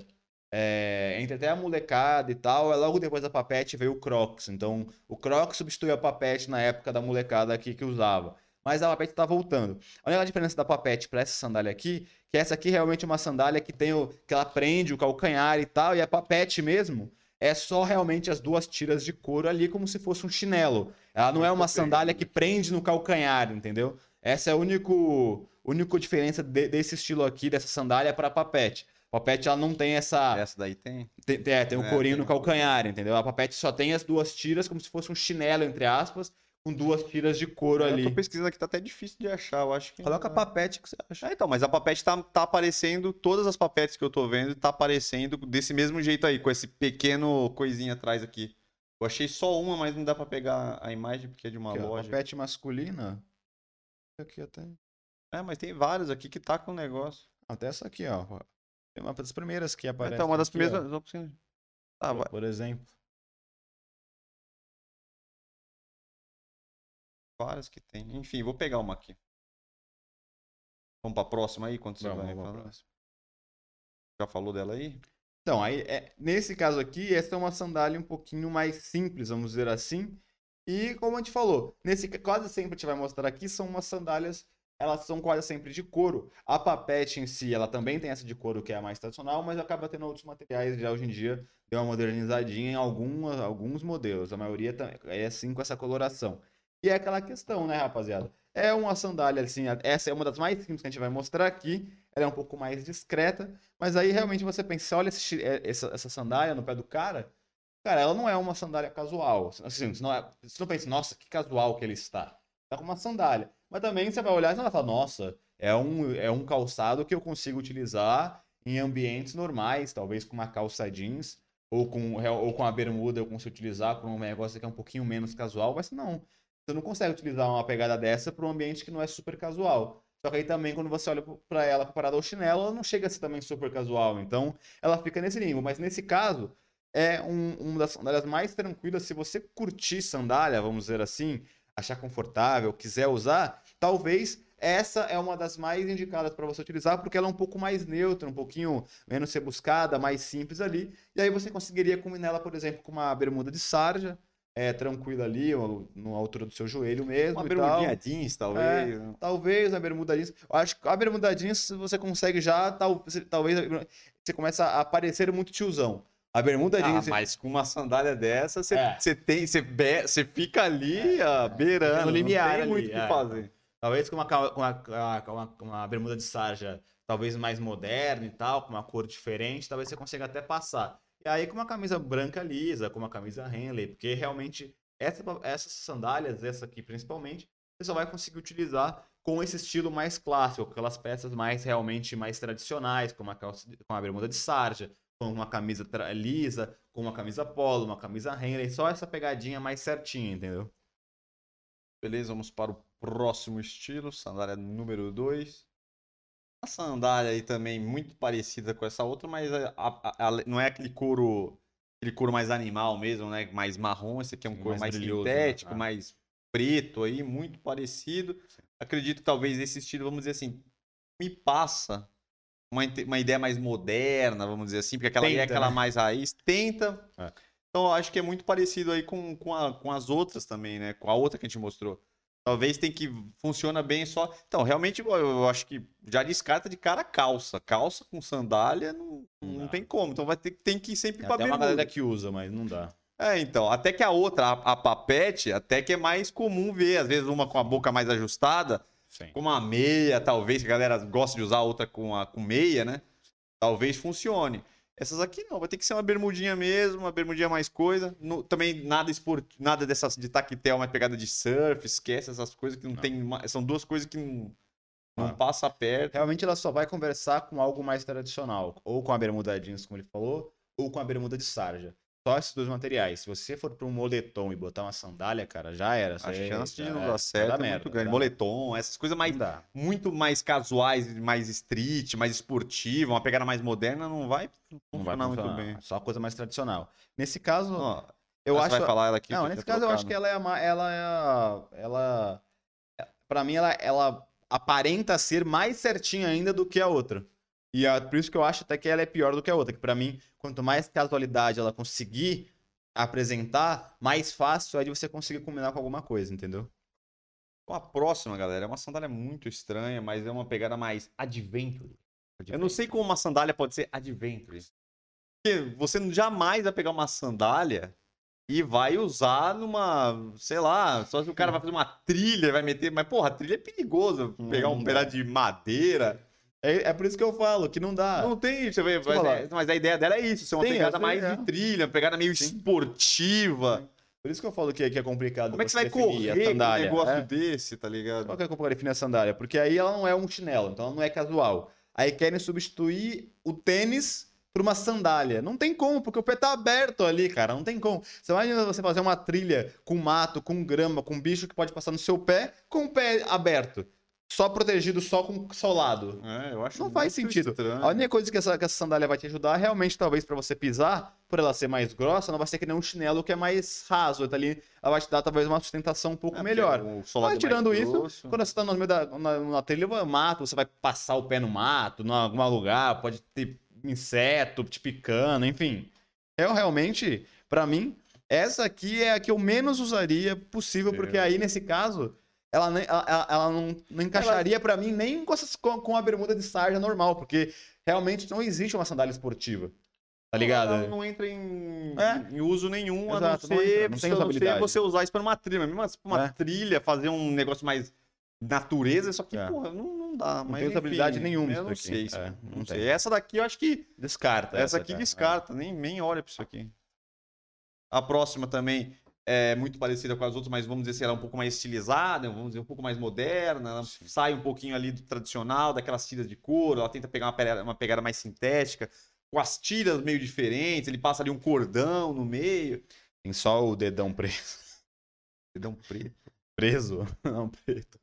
S2: É, entre até a molecada e tal, logo depois da papete veio o Crocs. Então, o Crocs substituiu a papete na época da molecada aqui que usava. Mas a papete está voltando. Olha a diferença da papete para essa sandália aqui, que essa aqui realmente é uma sandália que tem o que ela prende o calcanhar e tal, e a papete mesmo é só realmente as duas tiras de couro ali como se fosse um chinelo. Ela não é uma sandália que prende no calcanhar, entendeu? Essa é a único única diferença de, desse estilo aqui dessa sandália para a papete. A papete ela não tem essa.
S1: Essa daí tem.
S2: Tem, é, tem um é, corinho tem no calcanhar, entendeu? A papete só tem as duas tiras como se fosse um chinelo, entre aspas, com duas tiras de couro é, ali. Eu
S1: tô pesquisando aqui, tá até difícil de achar, eu acho que...
S2: Coloca a papete que você acha.
S1: Ah, então, mas a papete tá, tá aparecendo, todas as papetes que eu tô vendo, tá aparecendo desse mesmo jeito aí, com esse pequeno coisinha atrás aqui. Eu achei só uma, mas não dá pra pegar a imagem porque é de uma aqui, loja.
S2: papete masculina. Aqui até.
S1: É, mas tem vários aqui que tá com o negócio.
S2: Até essa aqui, ó. É uma das primeiras que aparece.
S1: Então, uma das
S2: aqui,
S1: primeiras
S2: opções. Ah, por, por exemplo.
S1: Várias que tem. Enfim, vou pegar uma aqui. Vamos para a próxima aí, quando você vamos, vai vamos falar? Já falou dela aí?
S2: Então, aí, é, nesse caso aqui, essa é uma sandália um pouquinho mais simples, vamos dizer assim. E como a gente falou, nesse quase sempre a gente vai mostrar aqui são umas sandálias, elas são quase sempre de couro. A papete em si, ela também tem essa de couro que é a mais tradicional, mas acaba tendo outros materiais já hoje em dia, deu uma modernizadinha em algumas, alguns modelos. A maioria é assim com essa coloração. E é aquela questão, né, rapaziada? É uma sandália, assim, essa é uma das mais simples que a gente vai mostrar aqui. Ela é um pouco mais discreta, mas aí realmente você pensa, olha esse, é, essa, essa sandália no pé do cara, cara, ela não é uma sandália casual. Assim, você, não é, você não pensa, nossa, que casual que ele está. Tá com uma sandália. Mas também você vai olhar e vai falar, nossa, é um, é um calçado que eu consigo utilizar em ambientes normais, talvez com uma calça jeans, ou com, ou com a bermuda eu consigo utilizar com um negócio que é um pouquinho menos casual, mas não. Você não consegue utilizar uma pegada dessa para um ambiente que não é super casual. Só que aí também, quando você olha para ela comparada ao chinelo, ela não chega a ser também super casual. Então, ela fica nesse limbo. Mas nesse caso, é um, uma das sandálias mais tranquilas. Se você curtir sandália, vamos dizer assim, achar confortável, quiser usar, talvez essa é uma das mais indicadas para você utilizar, porque ela é um pouco mais neutra, um pouquinho menos ser buscada, mais simples ali. E aí você conseguiria combinar ela, por exemplo, com uma bermuda de sarja, é, tranquila ali, no altura do seu joelho mesmo.
S1: Uma bermudinha jeans, talvez. É,
S2: talvez uma bermuda jeans. Eu acho que a bermuda jeans você consegue já, tal, talvez você começa a parecer muito tiozão. A bermuda ah, jeans.
S1: Mas com uma sandália dessa, você, é. você tem. Você, be, você fica ali é. beirando. No
S2: limiar. Não tem
S1: muito o que
S2: é.
S1: fazer.
S2: Talvez com uma, com uma, com uma, com uma bermuda de sarja talvez mais moderna e tal, com uma cor diferente, talvez você consiga até passar. E aí com uma camisa branca lisa, com uma camisa Henley, porque realmente essa, essas sandálias, essa aqui principalmente, você só vai conseguir utilizar com esse estilo mais clássico, aquelas peças mais realmente mais tradicionais, como a, calça, com a bermuda de sarja, com uma camisa lisa, com uma camisa polo, uma camisa Henley, só essa pegadinha mais certinha, entendeu?
S1: Beleza, vamos para o próximo estilo, sandália número 2. A sandália aí também muito parecida com essa outra, mas a, a, a, não é aquele couro, aquele couro mais animal mesmo, né? Mais marrom, esse aqui é um couro mais, brilhoso, né? sintético, né? mais preto aí, muito parecido. Acredito que talvez esse estilo, vamos dizer assim, me passa uma, uma ideia mais moderna, vamos dizer assim, porque aquela tenta, é aquela né? mais raiz, tenta. É. Então, eu acho que é muito parecido aí com, com, a, com as outras também, né? Com a outra que a gente mostrou. Talvez tem que funciona bem só. Então, realmente, eu acho que já descarta de cara calça. Calça com sandália não, não, não tem como. Então vai ter tem que ir sempre
S2: é,
S1: para
S2: bermuda. uma galera que usa, mas não dá.
S1: É, então. Até que a outra, a, a papete, até que é mais comum ver. Às vezes uma com a boca mais ajustada, Sim. com uma meia, talvez, que a galera gosta de usar outra com, a, com meia, né? Talvez funcione. Essas aqui não, vai ter que ser uma bermudinha mesmo, uma bermudinha mais coisa. No, também nada esport... nada dessas de tactel, mais pegada de surf, esquece essas coisas que não, não. tem. São duas coisas que não, não ah. passa perto.
S2: Realmente ela só vai conversar com algo mais tradicional. Ou com a bermuda jeans, como ele falou, ou com a bermuda de sarja só esses dois materiais. Se você for para um moletom e botar uma sandália, cara, já era.
S1: A chance de não dar certo é merda, muito grande. Moletom, essas coisas mais, muito mais casuais, mais street, mais esportiva, uma pegada mais moderna, não vai funcionar, não vai funcionar muito bem.
S2: Só coisa mais tradicional. Nesse caso,
S1: oh, eu acho. vai falar ela aqui?
S2: Não, nesse caso eu acho que ela é a, ela é ela, para mim ela, ela aparenta ser mais certinha ainda do que a outra. E é por isso que eu acho até que ela é pior do que a outra. Que para mim, quanto mais casualidade ela conseguir apresentar, mais fácil é de você conseguir combinar com alguma coisa, entendeu?
S1: A próxima, galera, é uma sandália muito estranha, mas é uma pegada mais adventure. Eu não sei como uma sandália pode ser adventure. Porque você jamais vai pegar uma sandália e vai usar numa, sei lá, só se o cara vai fazer uma trilha, vai meter, mas porra, a trilha é perigoso, pegar um pedaço de madeira.
S2: É, é por isso que eu falo, que não dá.
S1: Não tem, você mas, é, mas, a ideia dela é isso, ser uma pegada mais é. de trilha, uma pegada meio Sim. esportiva.
S2: Por isso que eu falo que, que é complicado.
S1: Como é que você vai correr com um negócio é? desse, tá ligado?
S2: Qual que é eu definir a sandália? Porque aí ela não é um chinelo, então ela não é casual. Aí querem substituir o tênis por uma sandália. Não tem como, porque o pé tá aberto ali, cara. Não tem como. Você imagina você fazer uma trilha com mato, com grama, com bicho que pode passar no seu pé, com o pé aberto só protegido só com solado.
S1: É, eu acho
S2: Não faz sentido. Estranho. A única coisa que essa, que essa sandália vai te ajudar, realmente, talvez para você pisar, por ela ser mais grossa, não vai ser que nem um chinelo que é mais raso. Tá ali, ela vai te dar talvez uma sustentação um pouco é, melhor. Mas tirando isso, grosso. quando você tá no meio da na, na trilha, mato, você vai passar o pé no mato, em algum lugar, pode ter inseto te picando, enfim. Eu realmente, para mim, essa aqui é a que eu menos usaria possível, porque aí, nesse caso, ela, ela, ela não, não encaixaria ela... para mim nem com, com a bermuda de sarja normal, porque realmente não existe uma sandália esportiva. Tá ligado?
S1: Ela não entra em, é. em uso nenhum, Exato, a não ser, não, não tem você usar isso para uma trilha. Mesmo assim, uma é. trilha, fazer um negócio mais natureza, só que, é. porra, não, não dá.
S2: Não mas, tem usabilidade nenhuma.
S1: Eu não sei. É, não, não sei. Essa daqui eu acho que.
S2: Descarta.
S1: Essa, essa aqui descarta, nem, nem olha pra isso aqui. A próxima também é muito parecida com as outras, mas vamos dizer assim, ela é um pouco mais estilizada, vamos dizer, um pouco mais moderna, ela sai um pouquinho ali do tradicional, daquelas tiras de couro, ela tenta pegar uma pegada, uma pegada mais sintética, com as tiras meio diferentes, ele passa ali um cordão no meio.
S2: Tem só o dedão preso. *laughs*
S1: Dedão preto.
S2: Preso? *laughs* Não, preto.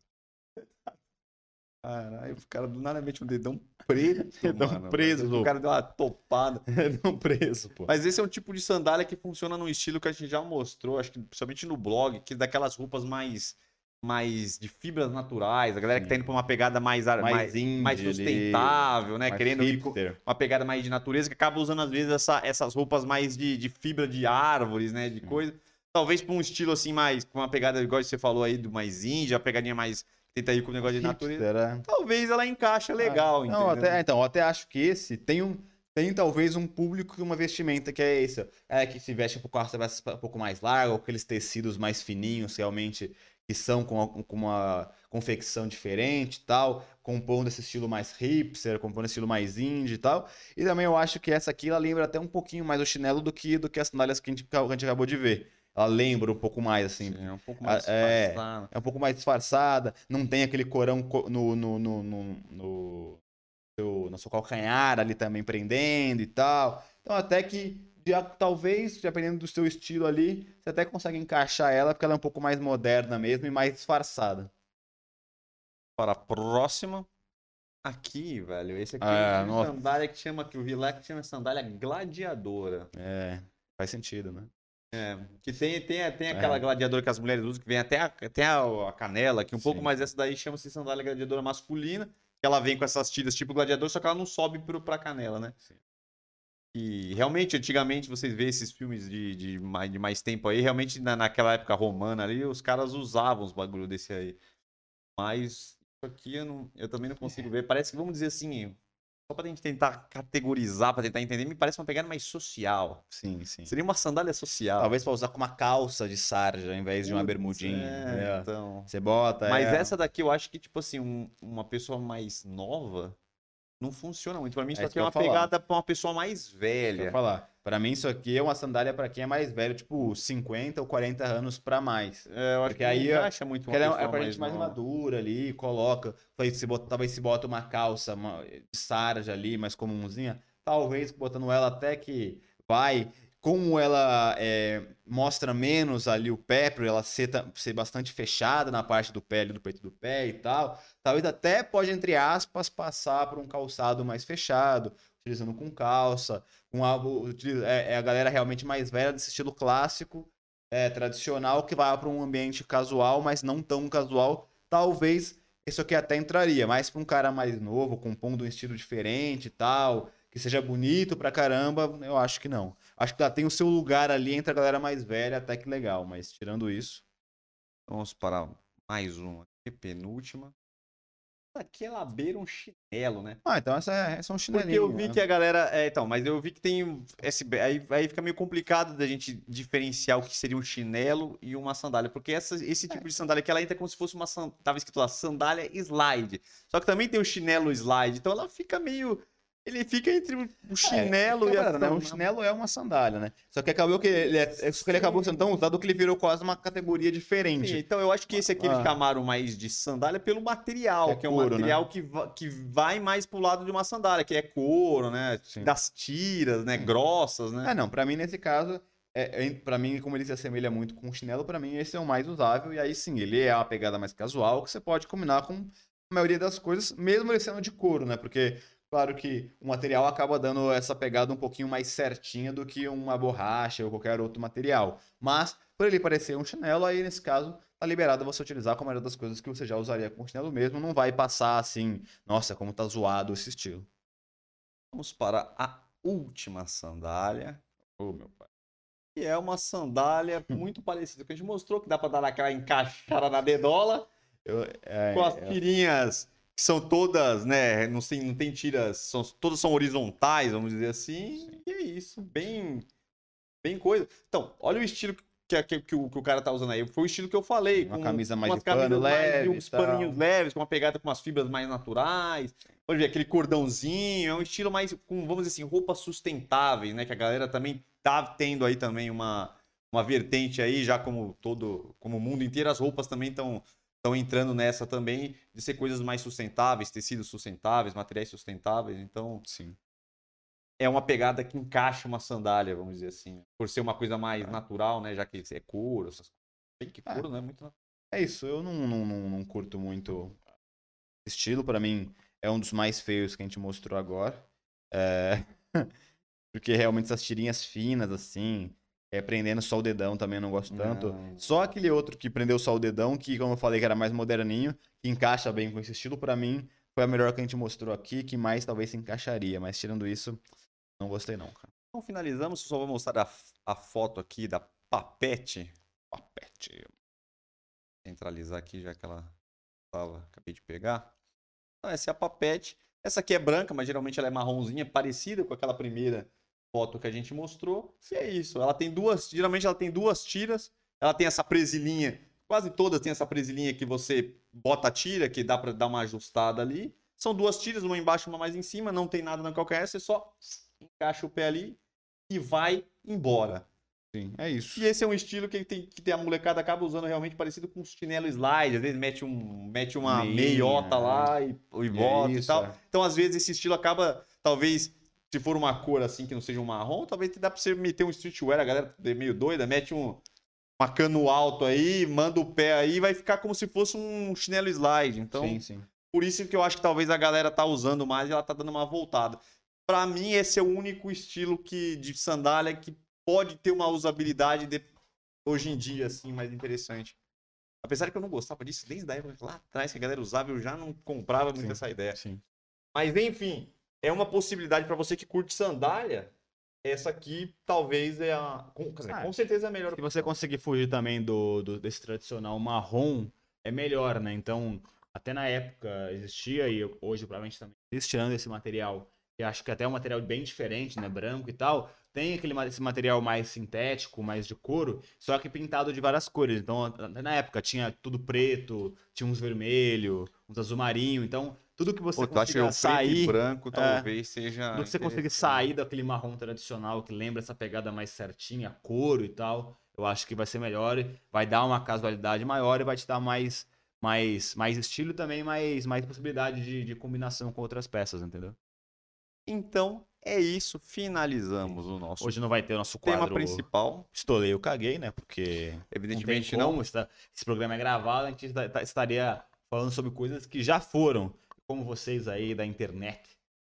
S1: Caralho, o cara do nada mete um dedão preto. *laughs*
S2: mano, preso.
S1: O cara deu uma topada. *laughs*
S2: dedão preso, pô.
S1: Mas esse é um tipo de sandália que funciona no estilo que a gente já mostrou, acho que principalmente no blog, que é daquelas roupas mais mais de fibras naturais, a galera Sim. que tá indo pra uma pegada mais mais, mais, mais sustentável, né? Mais Querendo ir uma pegada mais de natureza, que acaba usando às vezes essa, essas roupas mais de, de fibra de árvores, né? De coisa. Talvez pra um estilo assim mais, com uma pegada, igual você falou aí, do mais índia, uma pegadinha mais tenta ir com o negócio de natureza. É. Talvez ela encaixe legal, ah,
S2: não, até, então, eu até acho que esse tem um tem talvez um público e uma vestimenta que é esse. É que se veste um pouco, um pouco mais largo, aqueles tecidos mais fininhos, realmente, que são com, com uma confecção diferente e tal, compondo esse estilo mais hipster, compondo esse estilo mais indie e tal. E também eu acho que essa aqui ela lembra até um pouquinho mais o chinelo do que, do que as sandálias que a, gente, que a gente acabou de ver. Ela lembra um pouco mais, assim.
S1: Sim, é um pouco mais
S2: é,
S1: disfarçado.
S2: é um pouco mais disfarçada, não tem aquele corão co- no, no, no, no, no, seu, no seu calcanhar ali também prendendo e tal. Então até que já, talvez, dependendo do seu estilo ali, você até consegue encaixar ela, porque ela é um pouco mais moderna mesmo e mais disfarçada.
S1: Para a próxima. Aqui, velho. Esse aqui
S2: Ah,
S1: é uma
S2: nossa.
S1: sandália que chama, que o Vilac chama sandália gladiadora.
S2: É, faz sentido, né?
S1: É, que tem, tem, tem
S2: É.
S1: aquela gladiadora que as mulheres usam, que vem até a, até a, a canela, que um pouco
S2: Sim.
S1: mais essa daí chama-se sandália gladiadora masculina, que ela vem com essas tiras tipo gladiador, só que ela não sobe pro, pra canela, né?
S2: Sim.
S1: E realmente, antigamente, vocês vêem esses filmes de, de, mais, de mais tempo aí, realmente na, naquela época romana ali, os caras usavam os bagulho desse aí. Mas isso aqui eu, não, eu também não consigo ver. Parece que, vamos dizer assim, só pra gente tentar categorizar, pra tentar entender, me parece uma pegada mais social.
S2: Sim, sim.
S1: Seria uma sandália social.
S2: Talvez pra usar com uma calça de sarja, ao invés de uma bermudinha.
S1: É,
S2: é.
S1: então.
S2: Você bota.
S1: Mas
S2: é.
S1: essa daqui eu acho que, tipo assim, um- uma pessoa mais nova não funciona muito. Pra mim, isso
S2: É
S1: aqui é uma
S2: falar.
S1: pegada pra uma pessoa mais velha.
S2: falar. Pra mim, isso aqui é uma sandália pra quem é mais velho, tipo 50 ou 40 anos pra mais.
S1: É, eu acho
S2: Porque
S1: que
S2: aí é-
S1: encaixa muito uma
S2: ela é,
S1: pessoa
S2: é pra gente mais madura ali, coloca. Se bota, talvez se bota uma calça uma, de sarja ali, mais comumzinha. Talvez botando ela até que vai. Como ela é, mostra menos ali o pé, por ela ser, ser bastante fechada na parte do pé, do peito do pé e tal, talvez até pode, entre aspas, passar por um calçado mais fechado, utilizando com calça, com algo, é, é a galera realmente mais velha desse estilo clássico, é, tradicional, que vai para um ambiente casual, mas não tão casual. Talvez isso aqui até entraria, mas para um cara mais novo, compondo um estilo diferente e tal, que seja bonito pra caramba, eu acho que não. Acho que ela tem o seu lugar ali entre a galera mais velha, até que legal, mas tirando isso.
S1: Vamos para mais uma aqui, penúltima. Aqui ela beira um chinelo, né?
S2: Ah, então essa é, essa é um
S1: Porque
S2: chinelinho.
S1: eu vi
S2: né?
S1: que a galera. É, então, mas eu vi que tem. Esse, aí, aí fica meio complicado da gente diferenciar o que seria um chinelo e uma sandália. Porque essa, esse tipo de sandália aqui, ela entra como se fosse uma. Tava escrito lá, sandália slide. Só que também tem o chinelo slide. Então ela fica meio. Ele fica entre o chinelo e a.
S2: Né? O chinelo é uma sandália, né? Só que acabou que ele, é, só que ele acabou sendo tão usado que ele virou quase uma categoria diferente.
S1: Sim, então eu acho que esse aqui eles
S2: Ah.
S1: chamaram mais de sandália pelo material,
S2: Que é
S1: que é, um
S2: couro, né?
S1: material que, va- que vai mais pro lado de uma sandália, que é couro, né?
S2: Sim.
S1: Das tiras, né? Grossas, né?
S2: Ah, não, pra mim nesse caso, é, é, para mim como ele se assemelha muito com o chinelo, pra mim esse é o mais usável e aí sim, ele é uma pegada mais casual que você pode combinar com a maioria das coisas, mesmo ele sendo de couro, né? Porque claro que o material acaba dando essa pegada um pouquinho mais certinha do que uma borracha ou qualquer outro material. Mas por ele parecer um chinelo, aí nesse caso tá liberado você utilizar com a maioria das coisas que você já usaria com chinelo mesmo, não vai passar assim, nossa, como tá zoado esse estilo.
S1: Vamos para a última sandália.
S2: Ô, meu pai.
S1: Que é uma sandália muito parecida com a gente mostrou, que dá pra dar aquela encaixada na dedola,
S2: Eu, é,
S1: com as
S2: é-
S1: tirinhas que são todas, né? Não tem, não tem tiras, são, todas são horizontais, vamos dizer assim. E é isso, bem, bem coisa. Então, olha o estilo que, que, que o, que o cara tá usando aí. Foi o estilo que eu falei.
S2: Uma
S1: com
S2: camisa mais
S1: umas
S2: de pano
S1: camisas mais-
S2: leve
S1: uns
S2: tal.
S1: paninhos leves, com uma pegada com umas fibras mais naturais. Pode ver, aquele cordãozinho, é um estilo mais com, vamos dizer assim, roupas sustentáveis, né? Que a galera também tá tendo aí também uma, uma vertente aí, já como todo, como o mundo inteiro, as roupas também estão estão entrando nessa também de ser coisas mais sustentáveis, tecidos sustentáveis, materiais sustentáveis. Então,
S2: Sim.
S1: é uma pegada que encaixa uma sandália, vamos dizer assim. Por ser uma coisa mais natural, né? Já que é couro, essas coisas. Bem que
S2: É.
S1: couro não é muito natural.
S2: É isso, eu não, não, não, não curto muito estilo, pra mim é um dos mais feios que a gente mostrou agora. É, *laughs* Porque realmente essas tirinhas finas, assim, é, prendendo só o dedão também eu não gosto tanto.
S1: Não.
S2: Só aquele outro que prendeu só o dedão, que como eu falei que era mais moderninho, que encaixa bem com esse estilo, pra mim foi a melhor que a gente mostrou aqui, que mais talvez se encaixaria. Mas tirando isso, não gostei não, cara.
S1: Então finalizamos, só vou mostrar a, a foto aqui da Papete.
S2: Papete.
S1: Centralizar aqui, já que ela tava, acabei de pegar. Então, essa é a Papete. Essa aqui é branca, mas geralmente ela é marronzinha, parecida com aquela primeira foto que a gente mostrou. E é isso. Ela tem duas, geralmente ela tem duas tiras. Ela tem essa presilhinha. Quase todas têm essa presilhinha que você bota a tira, que dá pra dar uma ajustada ali. São duas tiras, uma embaixo e uma mais em cima, não tem nada na calcanhar, você só encaixa o pé ali e vai embora.
S2: Sim, é isso.
S1: E esse é um estilo que, tem, que tem a molecada acaba usando realmente parecido com um chinelo slide. Às vezes mete, um, mete uma
S2: Meia,
S1: meiota lá e, e bota e,
S2: isso,
S1: tal.
S2: é.
S1: Então, às vezes, esse estilo acaba, talvez, se for uma cor assim que não seja um marrom, talvez dá pra você meter um streetwear, a galera é meio doida, mete um, uma cano alto aí, manda o pé aí, vai ficar como se fosse um chinelo slide. Então,
S2: sim, sim.
S1: por isso que eu acho que talvez a galera tá usando mais e ela tá dando uma voltada. Pra mim, esse é o único estilo que, de sandália que pode ter uma usabilidade de- hoje em dia, assim, mais interessante. Apesar que eu não gostava disso desde a época lá atrás que a galera usava, eu já não comprava muito
S2: Sim.
S1: essa ideia.
S2: sim.
S1: Mas enfim, é uma possibilidade pra você que curte sandália. Essa aqui talvez é a. Com, dizer,
S2: Ah,
S1: com certeza é a melhor.
S2: Se você conseguir fugir também do, do- desse tradicional marrom, é melhor, né? Então, até na época existia, e hoje provavelmente também existe, tirando esse material, que acho que até é um material bem diferente, né? Branco e tal. Tem aquele, esse material mais sintético, mais de couro, só que pintado de várias cores. Então, até na época tinha tudo preto, tinha uns vermelho, uns azul marinho. Então, tudo que você
S1: Pô, que
S2: consiga
S1: preto
S2: sair...
S1: branco talvez seja.
S2: Quando você conseguir sair daquele marrom tradicional que lembra essa pegada mais certinha, couro e tal, eu acho que vai ser melhor, vai dar uma casualidade maior e vai te dar mais, mais, mais estilo também, mais, mais possibilidade de, de combinação com outras peças, entendeu?
S1: Então, é isso. Finalizamos o nosso
S2: Hoje não vai ter o nosso
S1: tema
S2: quadro
S1: principal.
S2: Estolei, eu caguei, né? Porque
S1: Evidentemente
S2: não tem
S1: não.
S2: como, está- esse programa é gravado, a gente tá- tá- estaria falando sobre coisas que já foram. Como vocês aí da internet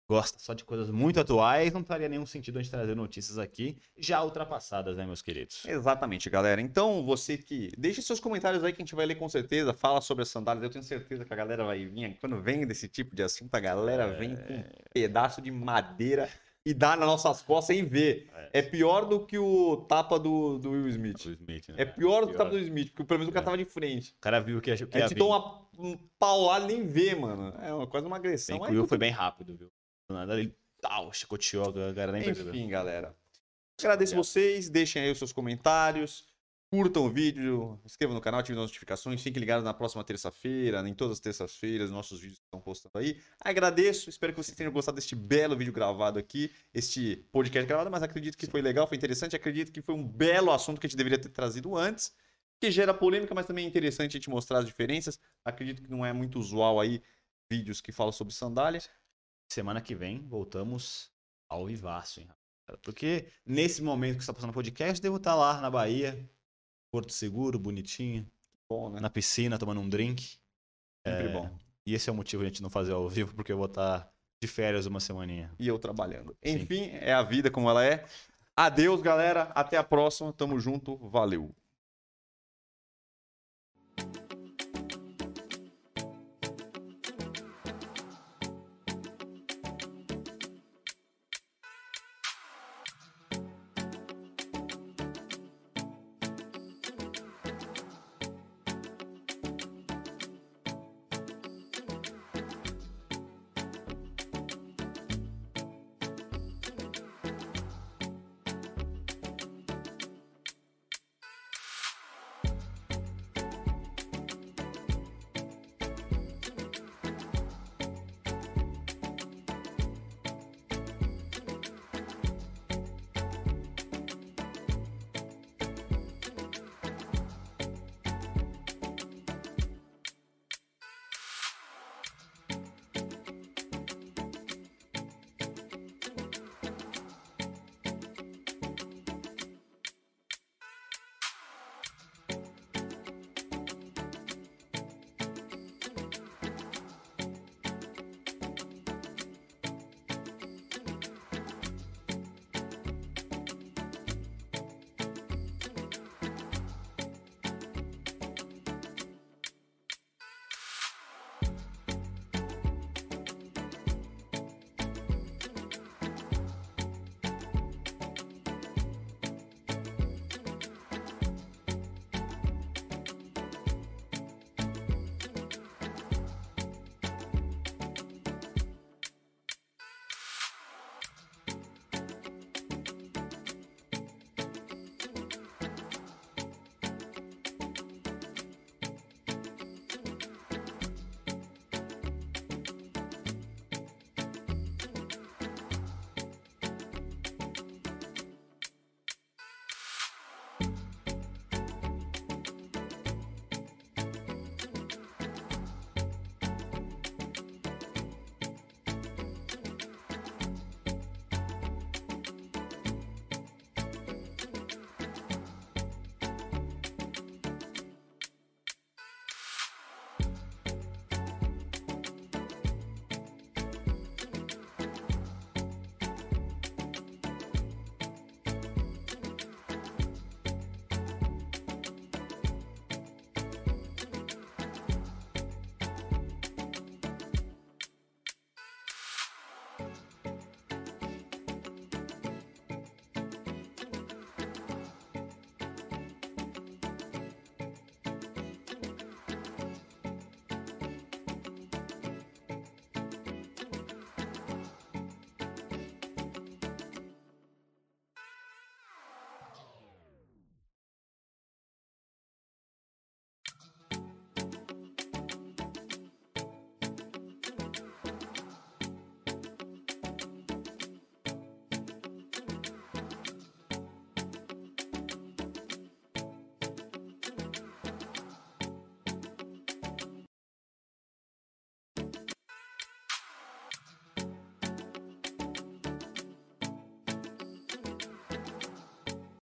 S2: gostam só de coisas muito atuais, não faria nenhum sentido a gente trazer notícias aqui já ultrapassadas, né, meus queridos?
S1: Exatamente, galera. Então, você que. Deixe seus comentários aí que a gente vai ler com certeza. Fala sobre as sandálias. Eu tenho certeza que a galera vai vir. Quando vem desse tipo de assunto, a galera vem com um pedaço de madeira e dá nas nossas costas sem ver. É pior do que o tapa do, do Will Smith.
S2: Will Smith, né?
S1: É pior do que o tapa do Smith, porque pelo menos o cara
S2: É.
S1: tava de frente.
S2: O cara viu que achou que
S1: A gente
S2: vir.
S1: toma um pau lá e nem vê, mano. É uma, quase uma agressão.
S2: Bem o Will foi bem rápido, viu? Nada ele tal, chicoteou, a galera nem percebeu.
S1: Enfim, galera. Agradeço vocês, deixem aí os seus comentários, curtam o vídeo, inscrevam no canal, ativem as notificações, fiquem ligados na próxima terça-feira, em todas as terças-feiras, nossos vídeos estão postando aí. Agradeço, espero que vocês tenham gostado deste belo vídeo gravado aqui, este podcast gravado, mas acredito que foi legal, foi interessante, acredito que foi um belo assunto que a gente deveria ter trazido antes, que gera polêmica, mas também é interessante a gente mostrar as diferenças. Acredito que não é muito usual aí vídeos que falam sobre sandálias.
S2: Semana que vem voltamos ao vivaço, hein? Porque nesse momento que você está passando o podcast, devo estar lá na Bahia, Porto Seguro, bonitinho,
S1: Bom, né?
S2: na piscina, tomando um drink.
S1: Sempre
S2: É,
S1: bom.
S2: E esse é o motivo de a gente não fazer ao vivo, porque eu vou estar de férias uma semaninha.
S1: e eu trabalhando.
S2: Sim.
S1: Enfim, é a vida como ela é. Adeus, galera. Até a próxima. Tamo junto. Valeu.